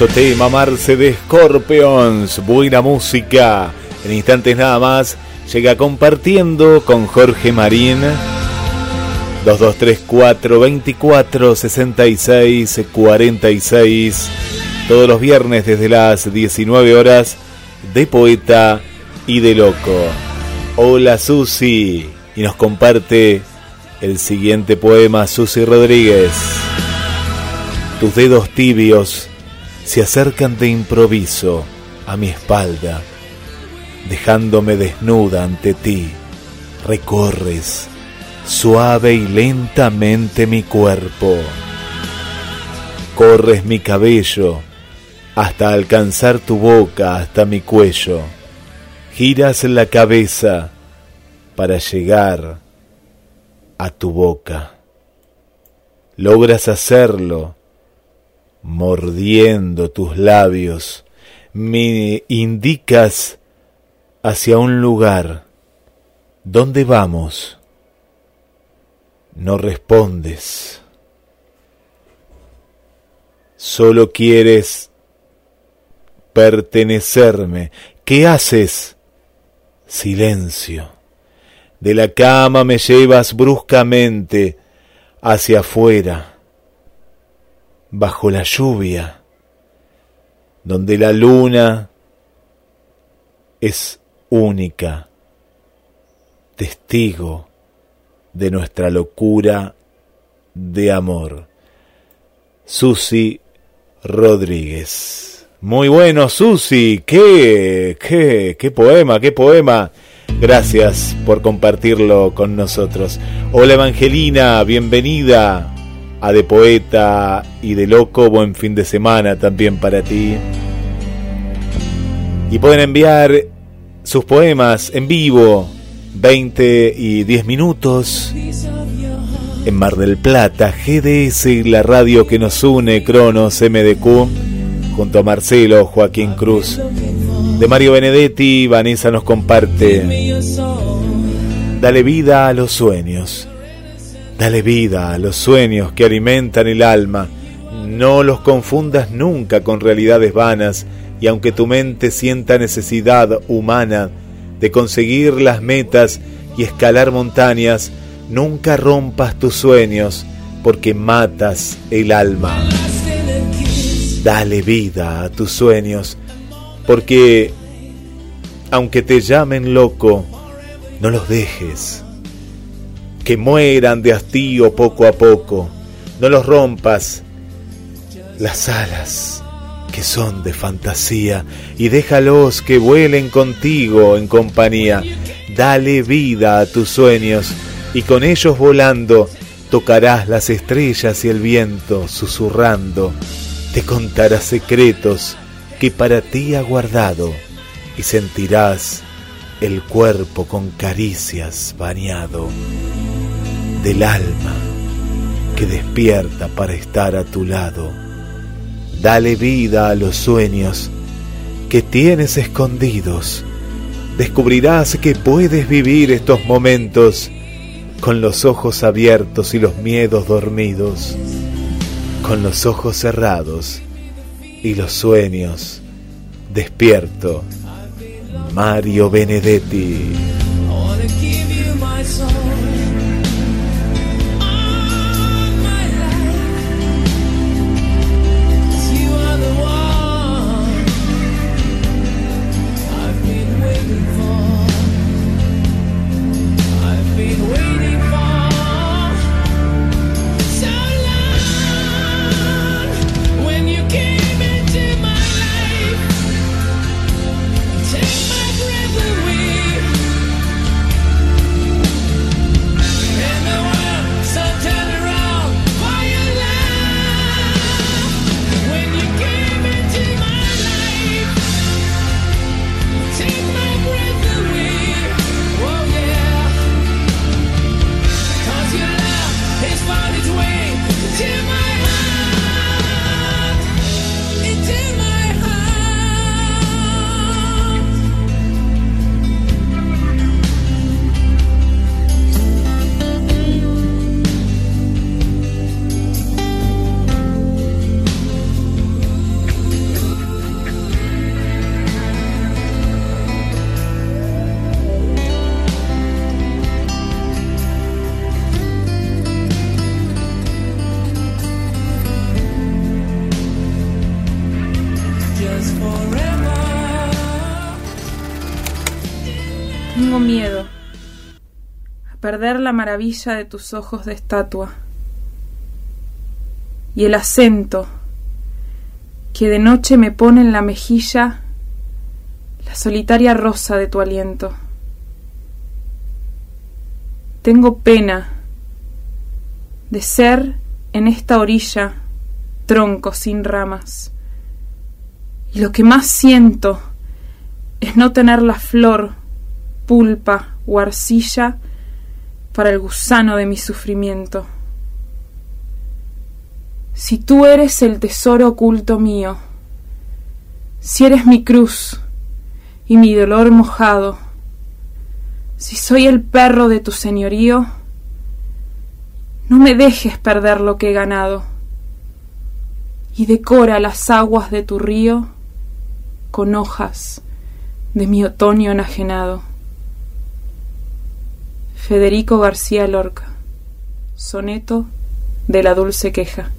hermoso tema, Marce de Scorpions. Buena música. En instantes nada más, llega compartiendo con Jorge Marín. 2234 24 66 46. Todos los viernes desde las 19 horas, de poeta y de loco. Hola Susi. Y nos comparte el siguiente poema, Susi Rodríguez tus dedos tibios se acercan de improviso a mi espalda, dejándome desnuda ante ti. Recorres suave y lentamente mi cuerpo. Corres mi cabello hasta alcanzar tu boca hasta mi cuello. Giras la cabeza para llegar a tu boca. Logras hacerlo mordiendo tus labios. Me indicas hacia un lugar. ¿Dónde vamos? No respondes. Solo quieres pertenecerme. ¿Qué haces? Silencio. De la cama me llevas bruscamente hacia afuera, bajo la lluvia, donde la luna es única, testigo de nuestra locura de amor. Susi Rodríguez. Muy bueno, Susi. Qué, qué, qué poema, qué poema. Gracias por compartirlo con nosotros. Hola Evangelina, bienvenida a De Poeta y de Loco. Buen fin de semana también para ti. Y pueden enviar sus poemas en vivo, 20 y 10 minutos. En Mar del Plata, GDS, la radio que nos une, Cronos MDQ, junto a Marcelo, Joaquín Cruz. De Mario Benedetti, Vanessa nos comparte. Dale vida a los sueños. Dale vida a los sueños que alimentan el alma. No los confundas nunca con realidades vanas y aunque tu mente sienta necesidad humana de conseguir las metas y escalar montañas, nunca rompas tus sueños porque matas el alma. Dale vida a tus sueños porque aunque te llamen loco, no los dejes. Que mueran de hastío poco a poco. No los rompas. Las alas que son de fantasía y déjalos que vuelen contigo en compañía. Dale vida a tus sueños y con ellos volando tocarás las estrellas y el viento susurrando. Te contarás secretos que para ti ha guardado y sentirás el cuerpo con caricias bañado del alma que despierta para estar a tu lado. Dale vida a los sueños que tienes escondidos. Descubrirás que puedes vivir estos momentos con los ojos abiertos y los miedos dormidos, con los ojos cerrados y los sueños despierto. Mario Benedetti. De tus ojos de estatua y el acento que de noche me pone en la mejilla la solitaria rosa de tu aliento. Tengo pena de ser en esta orilla tronco sin ramas y lo que más siento es no tener la flor, pulpa o arcilla para el gusano de mi sufrimiento. Si tú eres el tesoro oculto mío, si eres mi cruz y mi dolor mojado, si soy el perro de tu señorío, no me dejes perder lo que he ganado y decora las aguas de tu río con hojas de mi otoño enajenado. Federico García Lorca, soneto de la dulce queja.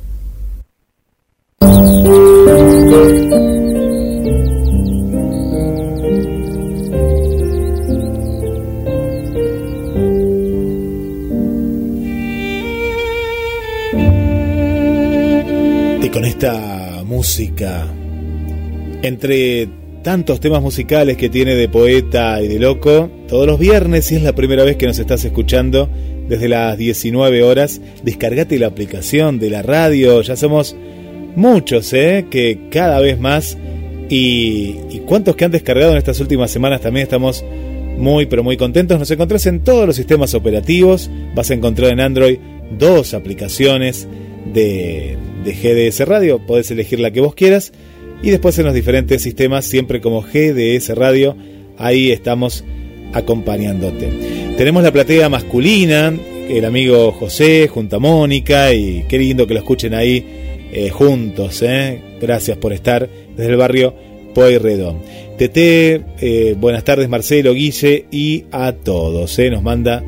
Y con esta música, entre tantos temas musicales que tiene de poeta y de loco, todos los viernes, si es la primera vez que nos estás escuchando, desde las 19 horas, descargate la aplicación de la radio, ya somos muchos, ¿eh? Que cada vez más, y, y cuántos que han descargado en estas últimas semanas también estamos muy pero muy contentos. Nos encontrás en todos los sistemas operativos, vas a encontrar en Android dos aplicaciones de, de GDS Radio, podés elegir la que vos quieras y después en los diferentes sistemas siempre como GDS Radio, ahí estamos acompañándote. Tenemos la platea masculina, el amigo José junto a Mónica y qué lindo que lo escuchen ahí eh, juntos, ¿eh? gracias por estar desde el barrio Pueyrredón. TT, eh, buenas tardes Marcelo, Guille y a todos, ¿eh? nos manda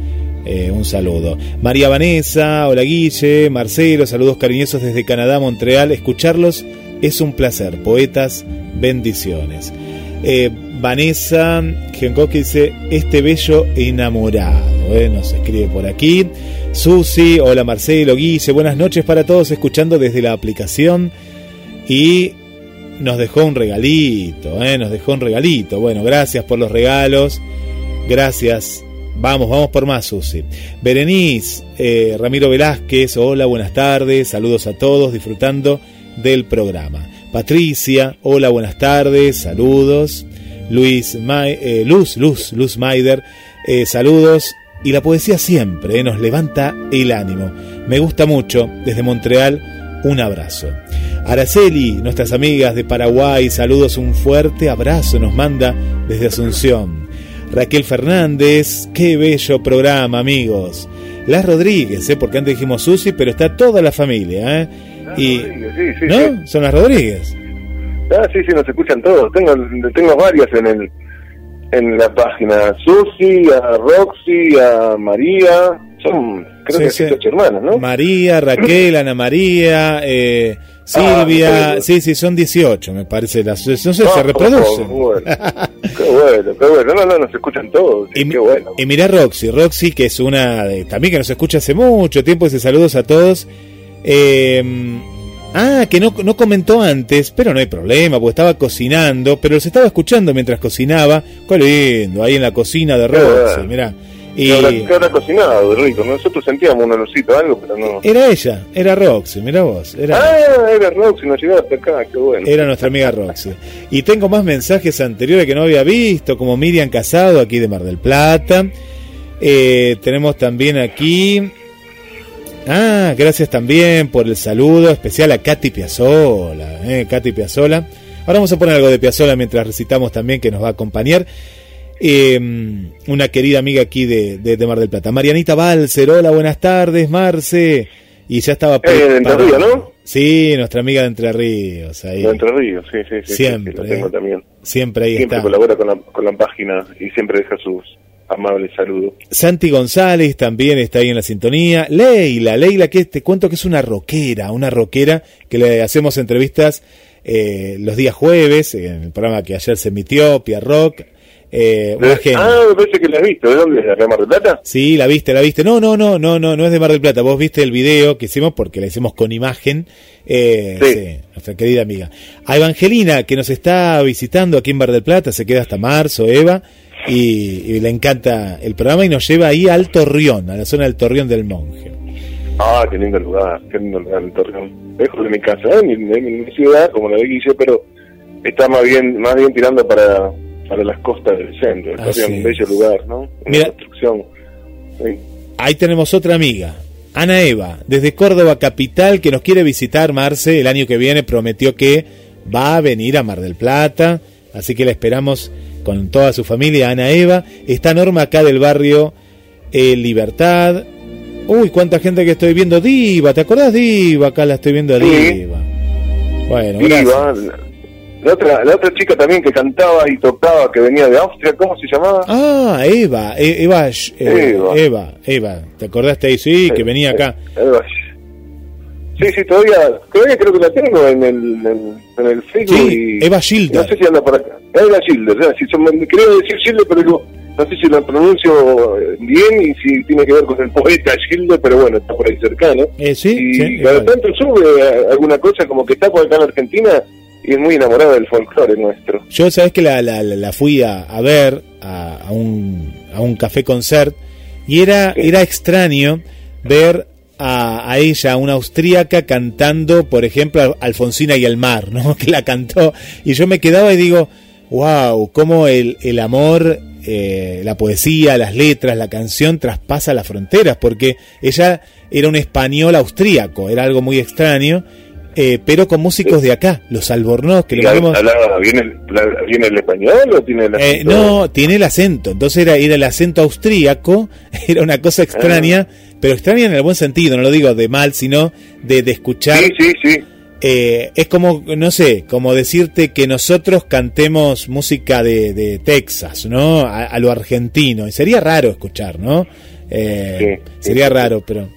un saludo. María Vanessa, hola Guille, Marcelo, saludos cariñosos desde Canadá, Montreal. Escucharlos es un placer. Poetas, bendiciones. Eh, Vanessa Genkoki dice, este bello enamorado. eh, nos escribe por aquí. Susi, hola Marcelo, Guille, buenas noches para todos escuchando desde la aplicación. Y nos dejó un regalito, eh, nos dejó un regalito. Bueno, gracias por los regalos. Gracias Vamos, vamos por más, Susi. Berenice, Ramiro Velázquez, hola, buenas tardes, saludos a todos, disfrutando del programa. Patricia, hola, buenas tardes, saludos. Luis, eh, Luz, Luz, Luz Maider, eh, saludos. Y la poesía siempre eh, nos levanta el ánimo. Me gusta mucho, desde Montreal, un abrazo. Araceli, nuestras amigas de Paraguay, saludos, un fuerte abrazo nos manda desde Asunción. Raquel Fernández, qué bello programa, amigos. Las Rodríguez, porque antes dijimos Susi, pero está toda la familia. ¿eh? Y, sí, sí, ¿No? sí. Son las Rodríguez. Ah, sí, sí, nos escuchan todos. Tengo, tengo varias en el en la página. Susi, a Roxy, a María. Son, creo Sí, que sí. ocho hermanas, ¿no? María, Raquel, Ana María, eh, Silvia. Ah, sí, sí, son 18, me parece. Las, no sé, Ah, se reproducen. Qué bueno, qué bueno, qué bueno. No, no, nos escuchan todos. Y, qué bueno. y mirá Roxy, Roxy que es una de, también que nos escucha hace mucho tiempo, dice saludos a todos. Eh, ah, que no, no comentó antes, pero no hay problema, porque estaba cocinando, pero los estaba escuchando mientras cocinaba. Qué lindo, ahí en la cocina de Roxy, mirá. ¿Qué Y qué habrá cocinado, rico? Nosotros sentíamos un olorcito algo, pero no. era ella, era Roxy, mirá vos, era, Ah, era Roxy, nos llegó hasta acá, qué bueno. era nuestra amiga Roxy. Y tengo más mensajes anteriores que no había visto, como Miriam Casado, aquí de Mar del Plata. Eh, tenemos también aquí. Ah, gracias también por el saludo especial a Katy Piazzola. Eh, Katy Piazzola. Ahora vamos a poner algo de Piazzola mientras recitamos también que nos va a acompañar. Eh, una querida amiga aquí de, de- de Mar del Plata. Marianita Balcer, hola, buenas tardes, Marce. Y ya estaba Eh, de Entre. Ríos, ¿no? Sí, nuestra amiga de Entre Ríos. Ahí. De Entre Ríos, sí, sí, sí. Siempre, sí, lo tengo eh. también. Siempre ahí Siempre está. colabora con la, con la página y siempre deja sus amables saludos. Santi González también está ahí en la sintonía. Leila, Leila, que te cuento que es una rockera, una rockera que le hacemos entrevistas eh, los días jueves, en el programa que ayer se emitió, Pia Rock. Eh, una ah, me parece que la has visto. ¿De dónde? ¿De Mar del Plata? Sí, la viste, la viste. No, no, no, no, no, no es de Mar del Plata. Vos viste el video que hicimos porque la hicimos con imagen. Eh, Sí. sí, nuestra querida amiga. A Evangelina, que nos está visitando aquí en Mar del Plata, se queda hasta marzo, Eva, y, y le encanta el programa y nos lleva ahí al Torreón, a la zona del Torreón del Monje. Ah, qué lindo lugar, qué lindo lugar el Torreón. Lejos de mi casa, mi, de mi- ciudad, como la de Guille, pero está más bien, más bien tirando para, para las costas del centro. Sería un bello lugar, ¿no? Una Mira. construcción. Sí. Ahí tenemos otra amiga, Ana Eva, desde Córdoba Capital, que nos quiere visitar, Marce, el año que viene prometió que va a venir a Mar del Plata, así que la esperamos con toda su familia, Ana Eva. Está Norma acá del barrio eh, Libertad. Uy, cuánta gente que estoy viendo. Diva, ¿te acordás Diva? Acá la estoy viendo a Sí. Diva. Bueno, Diva, la, otra, la otra chica también que cantaba y tocaba, que venía de Austria, ¿cómo se llamaba? Ah, Eva, E- Eva, eh, Eva. Eva, Eva, ¿te acordaste ahí? Sí, que venía acá. Eva. Sí, sí, todavía, todavía creo que la tengo en el, en, en el Facebook. Sí, y- Eva No Schilder. sé si anda por acá. Eva Schilder, o sea, si son, quería decir Schilder, pero digo, no sé si lo pronuncio eh, bien y si tiene que ver con el poeta Schilder, pero bueno, está por ahí cercano. Eh, sí, y sí, cada igual. tanto sube eh, alguna cosa como que está por acá en Argentina y es muy enamorada del folclore nuestro. Yo, sabes que la, la, la- fui a, a ver a, a un, a un café concert y era, era extraño ver a, ella, una austríaca, cantando, por ejemplo, Alfonsina y el mar, ¿no? Que la cantó. Y yo me quedaba y digo, wow, cómo el, el amor, eh, la poesía, las letras, la canción traspasa las fronteras, porque ella era un español austríaco, era algo muy extraño. Eh, pero con músicos de acá, los Albornoz, que ¿Y lo vemos. hablaba bien el, la- bien el español o tiene el Eh, acento? no, tiene el acento. Entonces era, era el acento austríaco, era una cosa extraña, pero extraña en el buen sentido, no lo digo de mal, sino de, de escuchar. Sí, sí, sí. Eh, es como, no sé, como decirte que nosotros cantemos música de, de Texas, ¿no? A, a lo argentino. Y sería raro escuchar, ¿no? Eh, Sí, sería sí, raro, pero...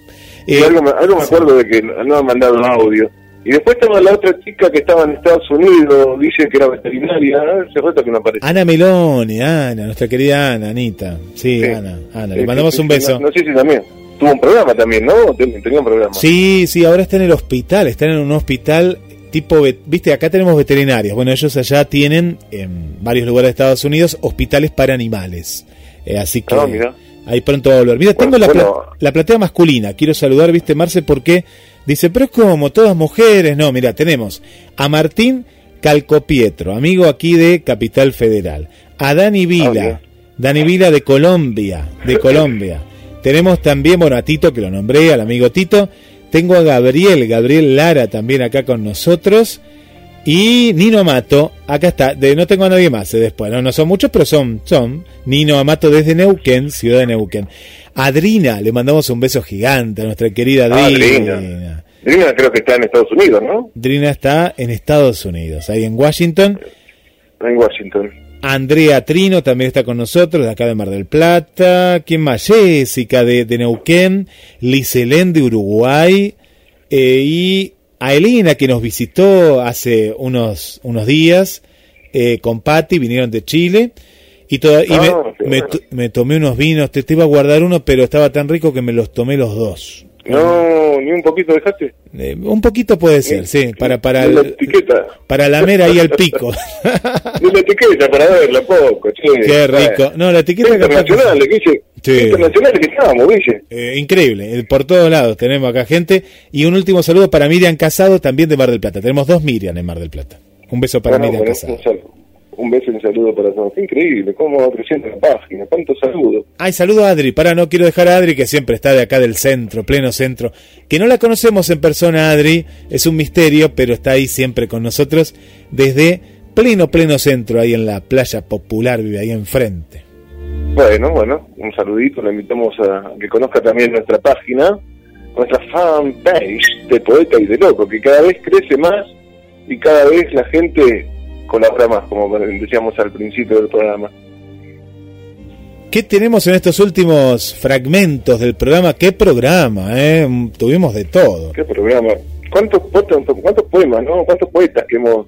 Eh, algo, me- algo me acuerdo de que no han mandado un audio. Y después estaba la otra chica que estaba en Estados Unidos, dice que era veterinaria, hace rato que no aparece. Ana Meloni, Ana, nuestra querida Ana, Anita. Sí, Ana, Ana, le mandamos sí, un beso. No, no sé si también. Tuvo un programa también, ¿no? Ten- Tenía un programa. Sí, sí, ahora está en el hospital, están en un hospital tipo, viste, acá tenemos veterinarias. Bueno, ellos allá tienen en varios lugares de Estados Unidos hospitales para animales. Eh, así que Ah, mirá. ahí pronto va a volver. Mira, Bueno, tengo la, pla- la platea masculina. Quiero saludar, viste, Marce, porque dice, pero es como todas mujeres. No, mira, tenemos a Martín Calcopietro, amigo aquí de Capital Federal. A Dani Vila. Dani Vila de Colombia, de Colombia. Tenemos también, bueno, a Tito, que lo nombré, al amigo Tito. Tengo a Gabriel, Gabriel Lara también acá con nosotros. Y Nino Amato, acá está, de, no tengo a nadie más eh, después, no, no son muchos, pero son, son. Nino Amato desde Neuquén, ciudad de Neuquén. Adrina, le mandamos un beso gigante a nuestra querida Ah, Adrina. Adrina. Drina creo que está en Estados Unidos, ¿no? Adrina está en Estados Unidos, ahí en Washington. En Washington. Andrea Trino también está con nosotros, de acá de Mar del Plata. ¿Quién más? Jessica de, de Neuquén. Liselén de Uruguay. eh, y a Elena, que nos visitó hace unos, unos días eh, con Patti, vinieron de Chile. Y, toda- y me- Ah, qué me, bueno. to- me tomé unos vinos, te, te iba a guardar uno, pero estaba tan rico que me los tomé los dos. No, ni un poquito dejaste. Eh, un poquito puede ser, sí, para, para, la el- etiqueta. para lamer ahí al pico. Ni la etiqueta para verla poco, che. Qué rico. No, la etiqueta que- Sí. Internacionales que estamos, Guille. Eh, increíble, eh, por todos lados tenemos acá gente. Y un último saludo para Miriam Casado, también de Mar del Plata. Tenemos dos Miriam en Mar del Plata. Un beso para Bueno, Miriam bueno, Casado. un, un beso y un saludo para todos. Increíble, cómo va creciendo la página. Cuántos saludos. Ay, saludo a Adri. Para, no quiero dejar a Adri, que siempre está de acá del centro, pleno centro. Que no la conocemos en persona, Adri. Es un misterio, pero está ahí siempre con nosotros desde pleno, pleno centro, ahí en la playa popular, vive ahí enfrente. Bueno, bueno, un saludito. Le invitamos a que conozca también nuestra página, nuestra fanpage de Poeta y de Loco, que cada vez crece más y cada vez la gente colabora más, como decíamos al principio del programa. ¿Qué tenemos en estos últimos fragmentos del programa? ¿Qué programa? Eh? Mm, Tuvimos de todo. ¿Qué programa? ¿Cuántos, cuántos, cuántos poemas, no? ¿Cuántos poetas que hemos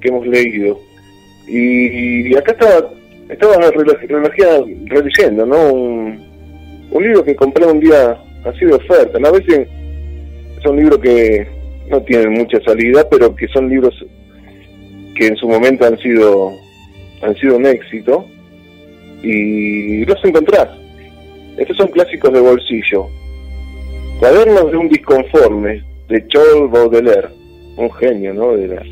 que hemos leído? Y, acá estaba estaba releyendo, ¿no? Un, libro que compré un día así de oferta. A veces son libros que no tienen mucha salida, pero que son libros que en su momento han sido han sido un éxito y los encontrás. Estos son clásicos de bolsillo. Cuadernos de un disconforme, de Charles Baudelaire, un genio ¿no? de, la,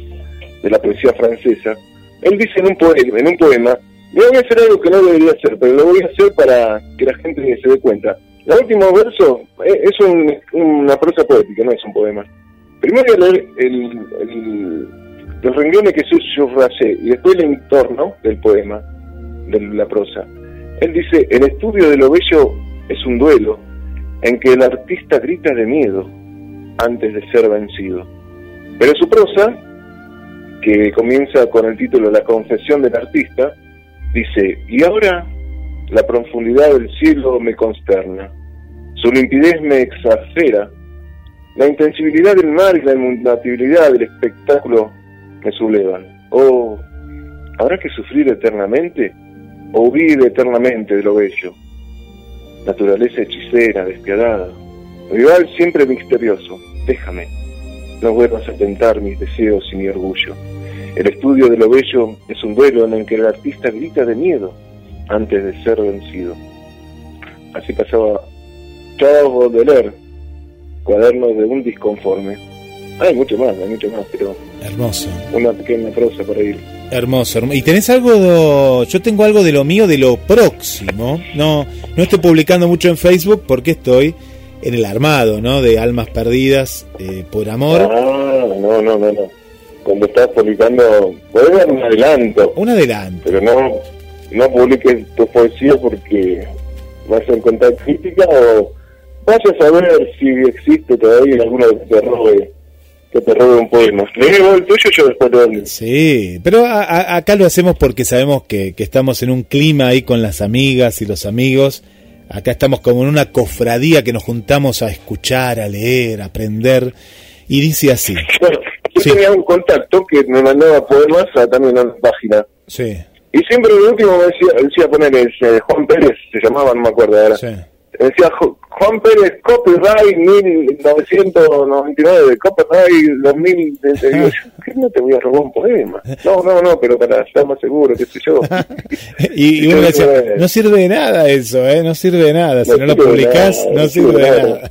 de la poesía francesa. Él dice en un, poema, en un poema Yo voy a hacer algo que no debería hacer, pero lo voy a hacer para que la gente se dé cuenta. El último verso eh, es un- una prosa poética, no es un poema. Primero leer el, el- los renglones que subrayé y después el entorno del poema, de la prosa. Él dice, el estudio de lo bello es un duelo en que el artista grita de miedo antes de ser vencido. Pero su prosa, que comienza con el título La confesión del artista, dice, y ahora la profundidad del cielo me consterna, su limpidez me exaspera, la intensibilidad del mar y la inmutabilidad del espectáculo me sublevan. Oh, ¿habrá que sufrir eternamente o huir eternamente de lo bello? Naturaleza hechicera, despiadada, rival siempre misterioso, déjame, no vuelvas a tentar mis deseos y mi orgullo. El estudio de lo bello es un duelo en el que el artista grita de miedo antes de ser vencido. Así pasaba Charles Baudelaire, cuaderno de un disconforme. Hay mucho más, hay mucho más, pero Hermoso. una pequeña prosa para ir. Hermoso, hermo- ¿Y tenés algo de, yo tengo algo de lo mío, de lo próximo? No, no estoy publicando mucho en Facebook porque estoy en el armado, ¿no? De almas perdidas eh, por amor. Ah, no, no, no, no. Cuando estás publicando, puedes dar un adelanto, Un adelanto. pero no, no publiques tu poesía porque vas a encontrar crítica o vas a saber si existe todavía alguno que te robe, que te robe un poema. El tuyo, yo después lo. Sí, pero a- a- acá lo hacemos porque sabemos que, que estamos en un clima ahí con las amigas y los amigos. Acá estamos como en una cofradía que nos juntamos a escuchar, a leer, a aprender. Y dice así. Yo Sí. tenía un contacto que me mandaba poemas a, también a la página. Sí, Y siempre el último me decía, decía poner eh, Juan Pérez, se llamaba, no me acuerdo ahora. sí. Decía Ju- Juan Pérez, copyright 1999, copyright 2000. de- de- digo, yo, ¿qué no te voy a robar un poema? No, no, no, pero para estar más seguro, qué sé yo. Y, y uno decía, no sirve de nada eso, ¿eh? No sirve de nada. Si No no lo publicás, nada, no sirve de de nada.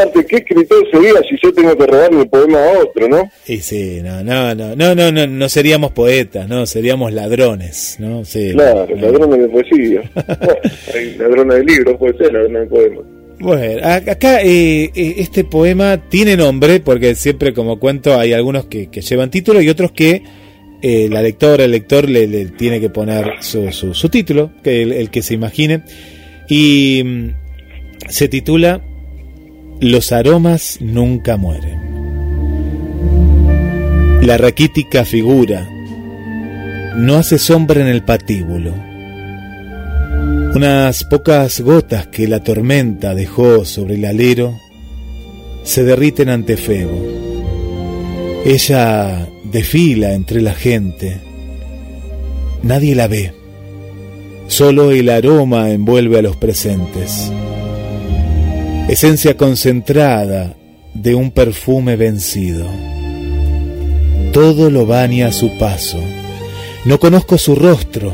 Aparte, ¿qué escritor sería si yo tengo que robar mi poema a otro, no? Y sí, no, no, no, no, no, no, no seríamos poetas, no, seríamos ladrones, ¿no? Sí, Claro, no. ladrones de poesía. bueno, hay ladrones de libros, puede ser, ladrones de poemas. Bueno, acá eh, eh, este poema tiene nombre, porque siempre como cuento hay algunos que, que llevan título y otros que eh, la lectora, el lector le, le tiene que poner su, su, su título, que el, el que se imagine. Y mm, se titula Los aromas nunca mueren. La raquítica figura no hace sombra en el patíbulo. Unas pocas gotas que la tormenta dejó sobre el alero se derriten ante Febo. Ella desfila entre la gente. Nadie la ve. Solo el aroma envuelve a los presentes. Esencia concentrada de un perfume vencido. Todo lo baña a su paso. No conozco su rostro.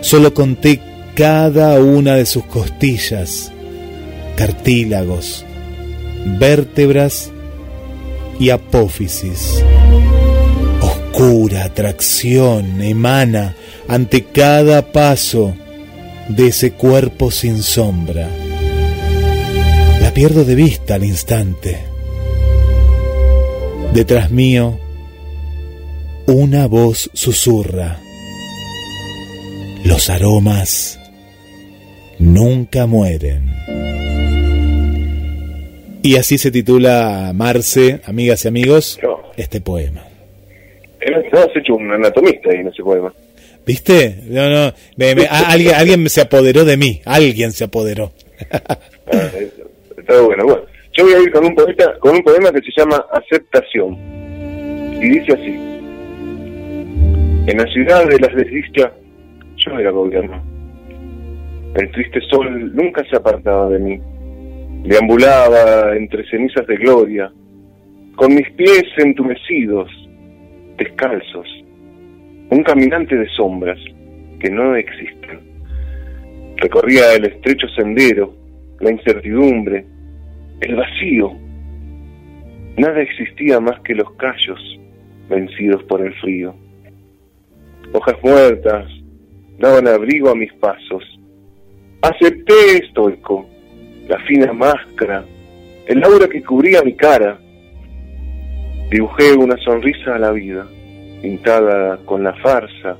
Solo conté cada una de sus costillas, cartílagos, vértebras y apófisis. Oscura atracción emana ante cada paso de ese cuerpo sin sombra. La pierdo de vista al instante. Detrás mío, una voz susurra. Los aromas nunca mueren. Y así se titula Marce, amigas y amigos, No. este poema. Él- No, has hecho un anatomista ahí en ese poema. ¿Viste? No, no, me- me- a- alguien, alguien se apoderó de mí, alguien se apoderó. Está. Bueno, yo voy a ir con un, poeta, con un poema que se llama Aceptación. Y dice así. En la ciudad de las desdichas, yo era gobierno. El triste sol nunca se apartaba de mí. Deambulaba entre cenizas de gloria, con mis pies entumecidos, descalzos. Un caminante de sombras que no existen. Recorría el estrecho sendero, la incertidumbre, el vacío. Nada existía más que los callos vencidos por el frío. hojas muertas daban abrigo a mis pasos. Acepté estoico la fina máscara, el aura que cubría mi cara. Dibujé una sonrisa a la vida, pintada con la farsa,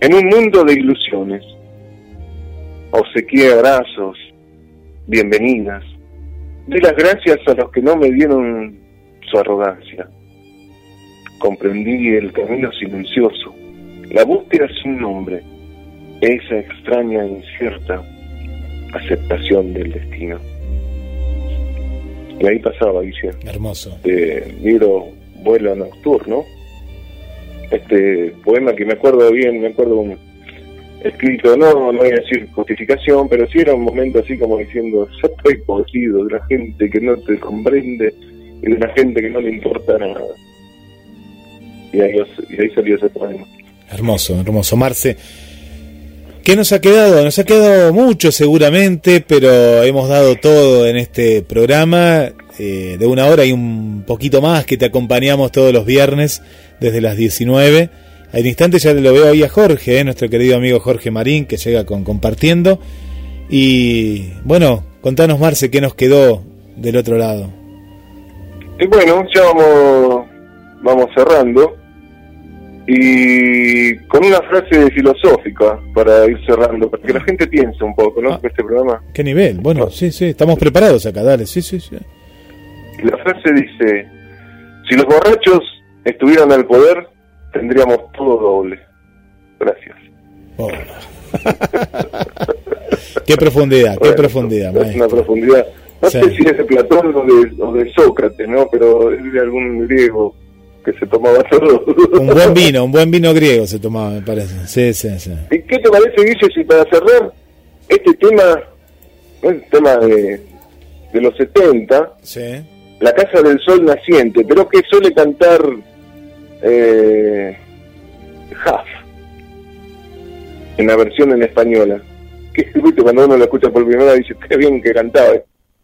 en un mundo de ilusiones. Obsequié abrazos, bienvenidas. Di las gracias a los que no me dieron su arrogancia. Comprendí el camino silencioso, la búsqueda sin nombre, esa extraña e incierta aceptación del destino. Y ahí pasaba, Guille, Hermoso. este libro Vuelo Nocturno, este poema que me acuerdo bien, me acuerdo un escrito, no, no voy a decir justificación, pero sí era un momento así como diciendo, yo estoy podrido de la gente que no te comprende y de la gente que no le importa nada. Y ahí, salió ese poema. Hermoso, hermoso. Marce, ¿qué nos ha quedado? Nos ha quedado mucho seguramente, pero hemos dado todo en este programa eh, de una hora y un poquito más que te acompañamos todos los viernes desde las 19. Al instante ya lo veo ahí a Jorge, eh, nuestro querido amigo Jorge Marín, que llega con compartiendo. Y bueno, contanos Marce, ¿qué nos quedó del otro lado? Y bueno, ya vamos, vamos cerrando. Y con una frase filosófica para ir cerrando, para que la gente piense un poco, ¿no? Este programa. ¿Qué nivel? Bueno, sí, sí, estamos preparados acá, dale, sí, sí, sí. Y la frase dice, si los borrachos estuvieran al poder, tendríamos todo doble. Gracias. Oh. qué profundidad, qué profundidad, Es una maestro. profundidad. No Sí. sé si es de Platón o de, o de Sócrates, ¿no? Pero es de algún griego que se tomaba todo. Un buen vino, un buen vino griego se tomaba, me parece. Sí, sí, sí. ¿Y qué te parece, Guille, si para cerrar este tema, el tema de, de los 70, Sí. La Casa del Sol Naciente, pero que suele cantar eh, Huff, en la versión en española. Que cuando uno lo escucha por primera vez dice, qué bien que cantaba.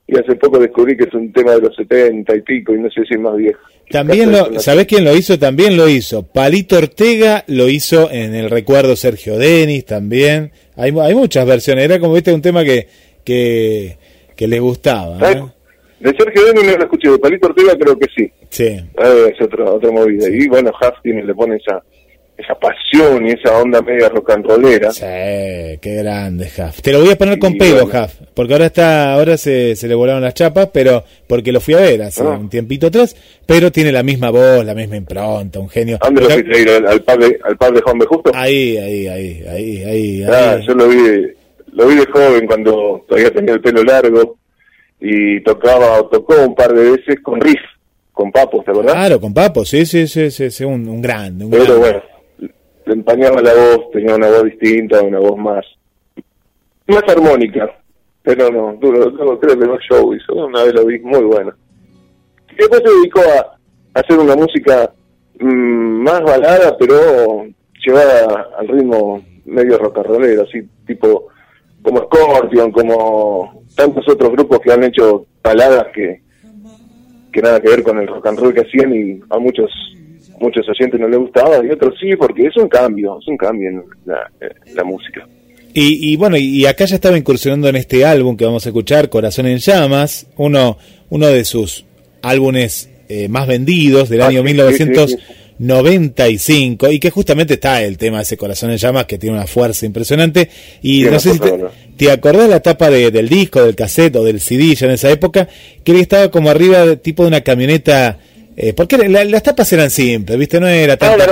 Y hace poco descubrí que es un tema de los 70 y pico, y no sé si es más viejo. También lo, ¿sabés quién lo hizo? También lo hizo. Palito Ortega lo hizo en el recuerdo Sergio Denis también. Hay, hay muchas versiones. Era como viste un tema que, que, que les gustaba. De Sergio Denis no lo escuché, de Palito Ortega creo que sí. Sí. Eh, es otra, otra movida. Y bueno, Huff tiene, le pone esa, esa pasión y esa onda media rock and rollera. Sí, qué grande Huff. Te lo voy a poner con Y pelo, bueno. Huff, porque ahora está, ahora se, se le volaron las chapas, pero porque lo fui a ver hace Ah. un tiempito atrás, pero tiene la misma voz, la misma impronta, un genio. ¿A ¿Dónde lo fuiste a ir? ¿Al, de, al par de Juan B. Justo? Ahí, ahí, ahí, ahí, ahí. Ah, ahí. yo lo vi, lo vi de joven cuando todavía tenía el pelo largo y tocaba o tocó un par de veces con riff, con papos, ¿te acordás? Claro, con Papo, sí, sí, sí, sí, un, un grande, un Pero grande. bueno, le empañaba la voz, tenía una voz distinta, una voz más más armónica. Pero no, duro, duro, creo que no show hizo, una vez lo vi, muy bueno. Y después se dedicó a hacer una música mm, más balada, pero llevada al ritmo medio rock and rollero, así tipo como Scorpion, como tantos otros grupos que han hecho baladas que, que nada que ver con el rock and roll que hacían y a muchos muchos oyentes no les gustaba y otros sí, porque es un cambio, es un cambio en la, en la música. Y, y bueno, y acá ya estaba incursionando en este álbum que vamos a escuchar, Corazón en Llamas, uno, uno de sus álbumes eh, más vendidos del Ah, año sí, sí, 1995, y que justamente está el tema de ese Corazón en Llamas, que tiene una fuerza impresionante. Y Sí, no una sé si fuerza, te, ¿no? Te acordás la tapa de- del disco, del cassette o del CD ya en esa época, que él estaba como arriba, de- tipo de una camioneta. Eh, porque la- las tapas eran simples, ¿viste? No era Ah, tanta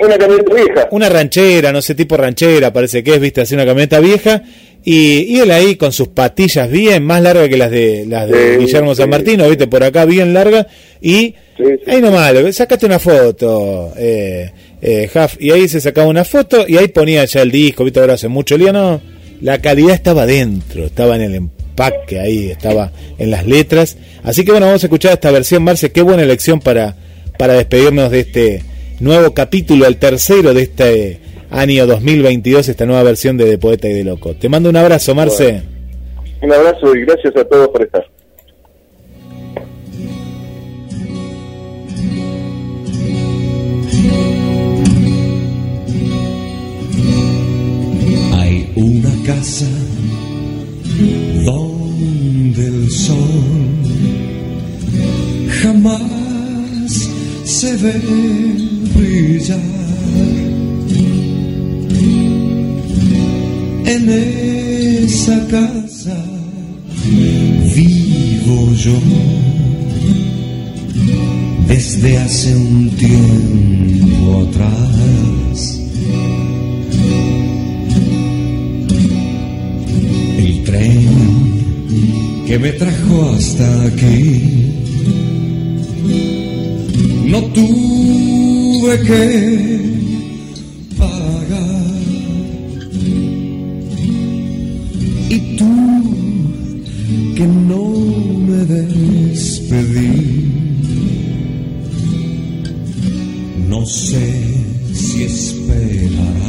una camioneta, vieja. Una ranchera, no sé, tipo ranchera, parece que es, viste, así una camioneta vieja. Y, y él ahí con sus patillas bien más largas que las de las de Sí, Guillermo San sí. Martino, viste, por acá bien larga. Y Sí, ahí nomás, sacate una foto, eh, eh, Huff. Y ahí se sacaba una foto y ahí ponía ya el disco, viste, ahora hace mucho lío, no. La calidad estaba dentro, estaba en el empaque ahí, estaba en las letras. Así que bueno, vamos a escuchar esta versión, Marce, qué buena elección para, para despedirnos de este nuevo capítulo, el tercero de este año 2022, esta nueva versión de De Poeta y de Loco. Te mando un abrazo, Marce. Un abrazo y gracias a todos por estar. Casa donde el sol jamás se ve brillar. En esa casa vivo yo desde hace un tiempo atrás. Tren que me trajo hasta aquí no tuve que pagar. Y tú que no me despedí, no sé si esperarás.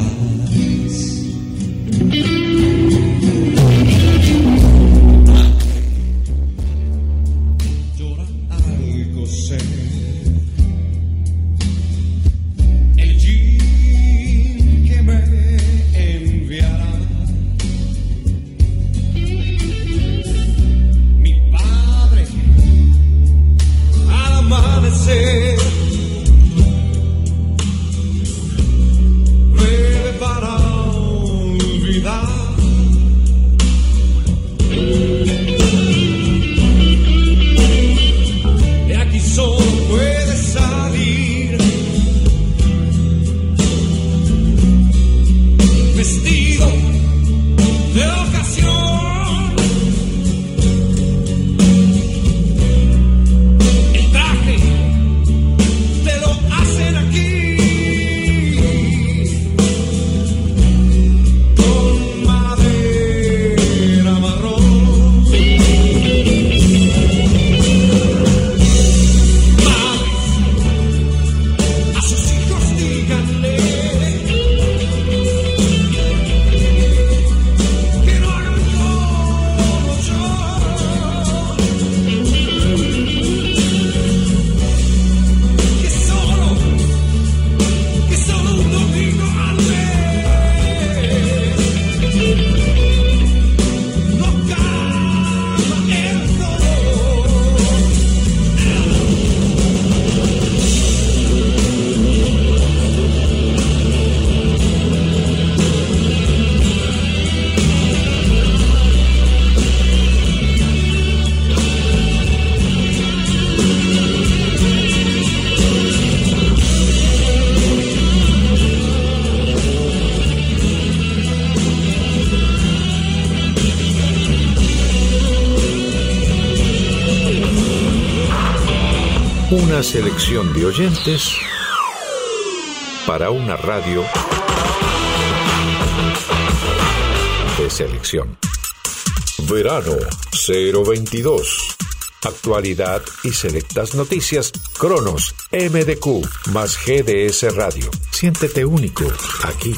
Selección de oyentes para una radio de selección. Verano 022. Actualidad y selectas noticias. Cronos, MDQ, más GDS Radio. Siéntete único aquí.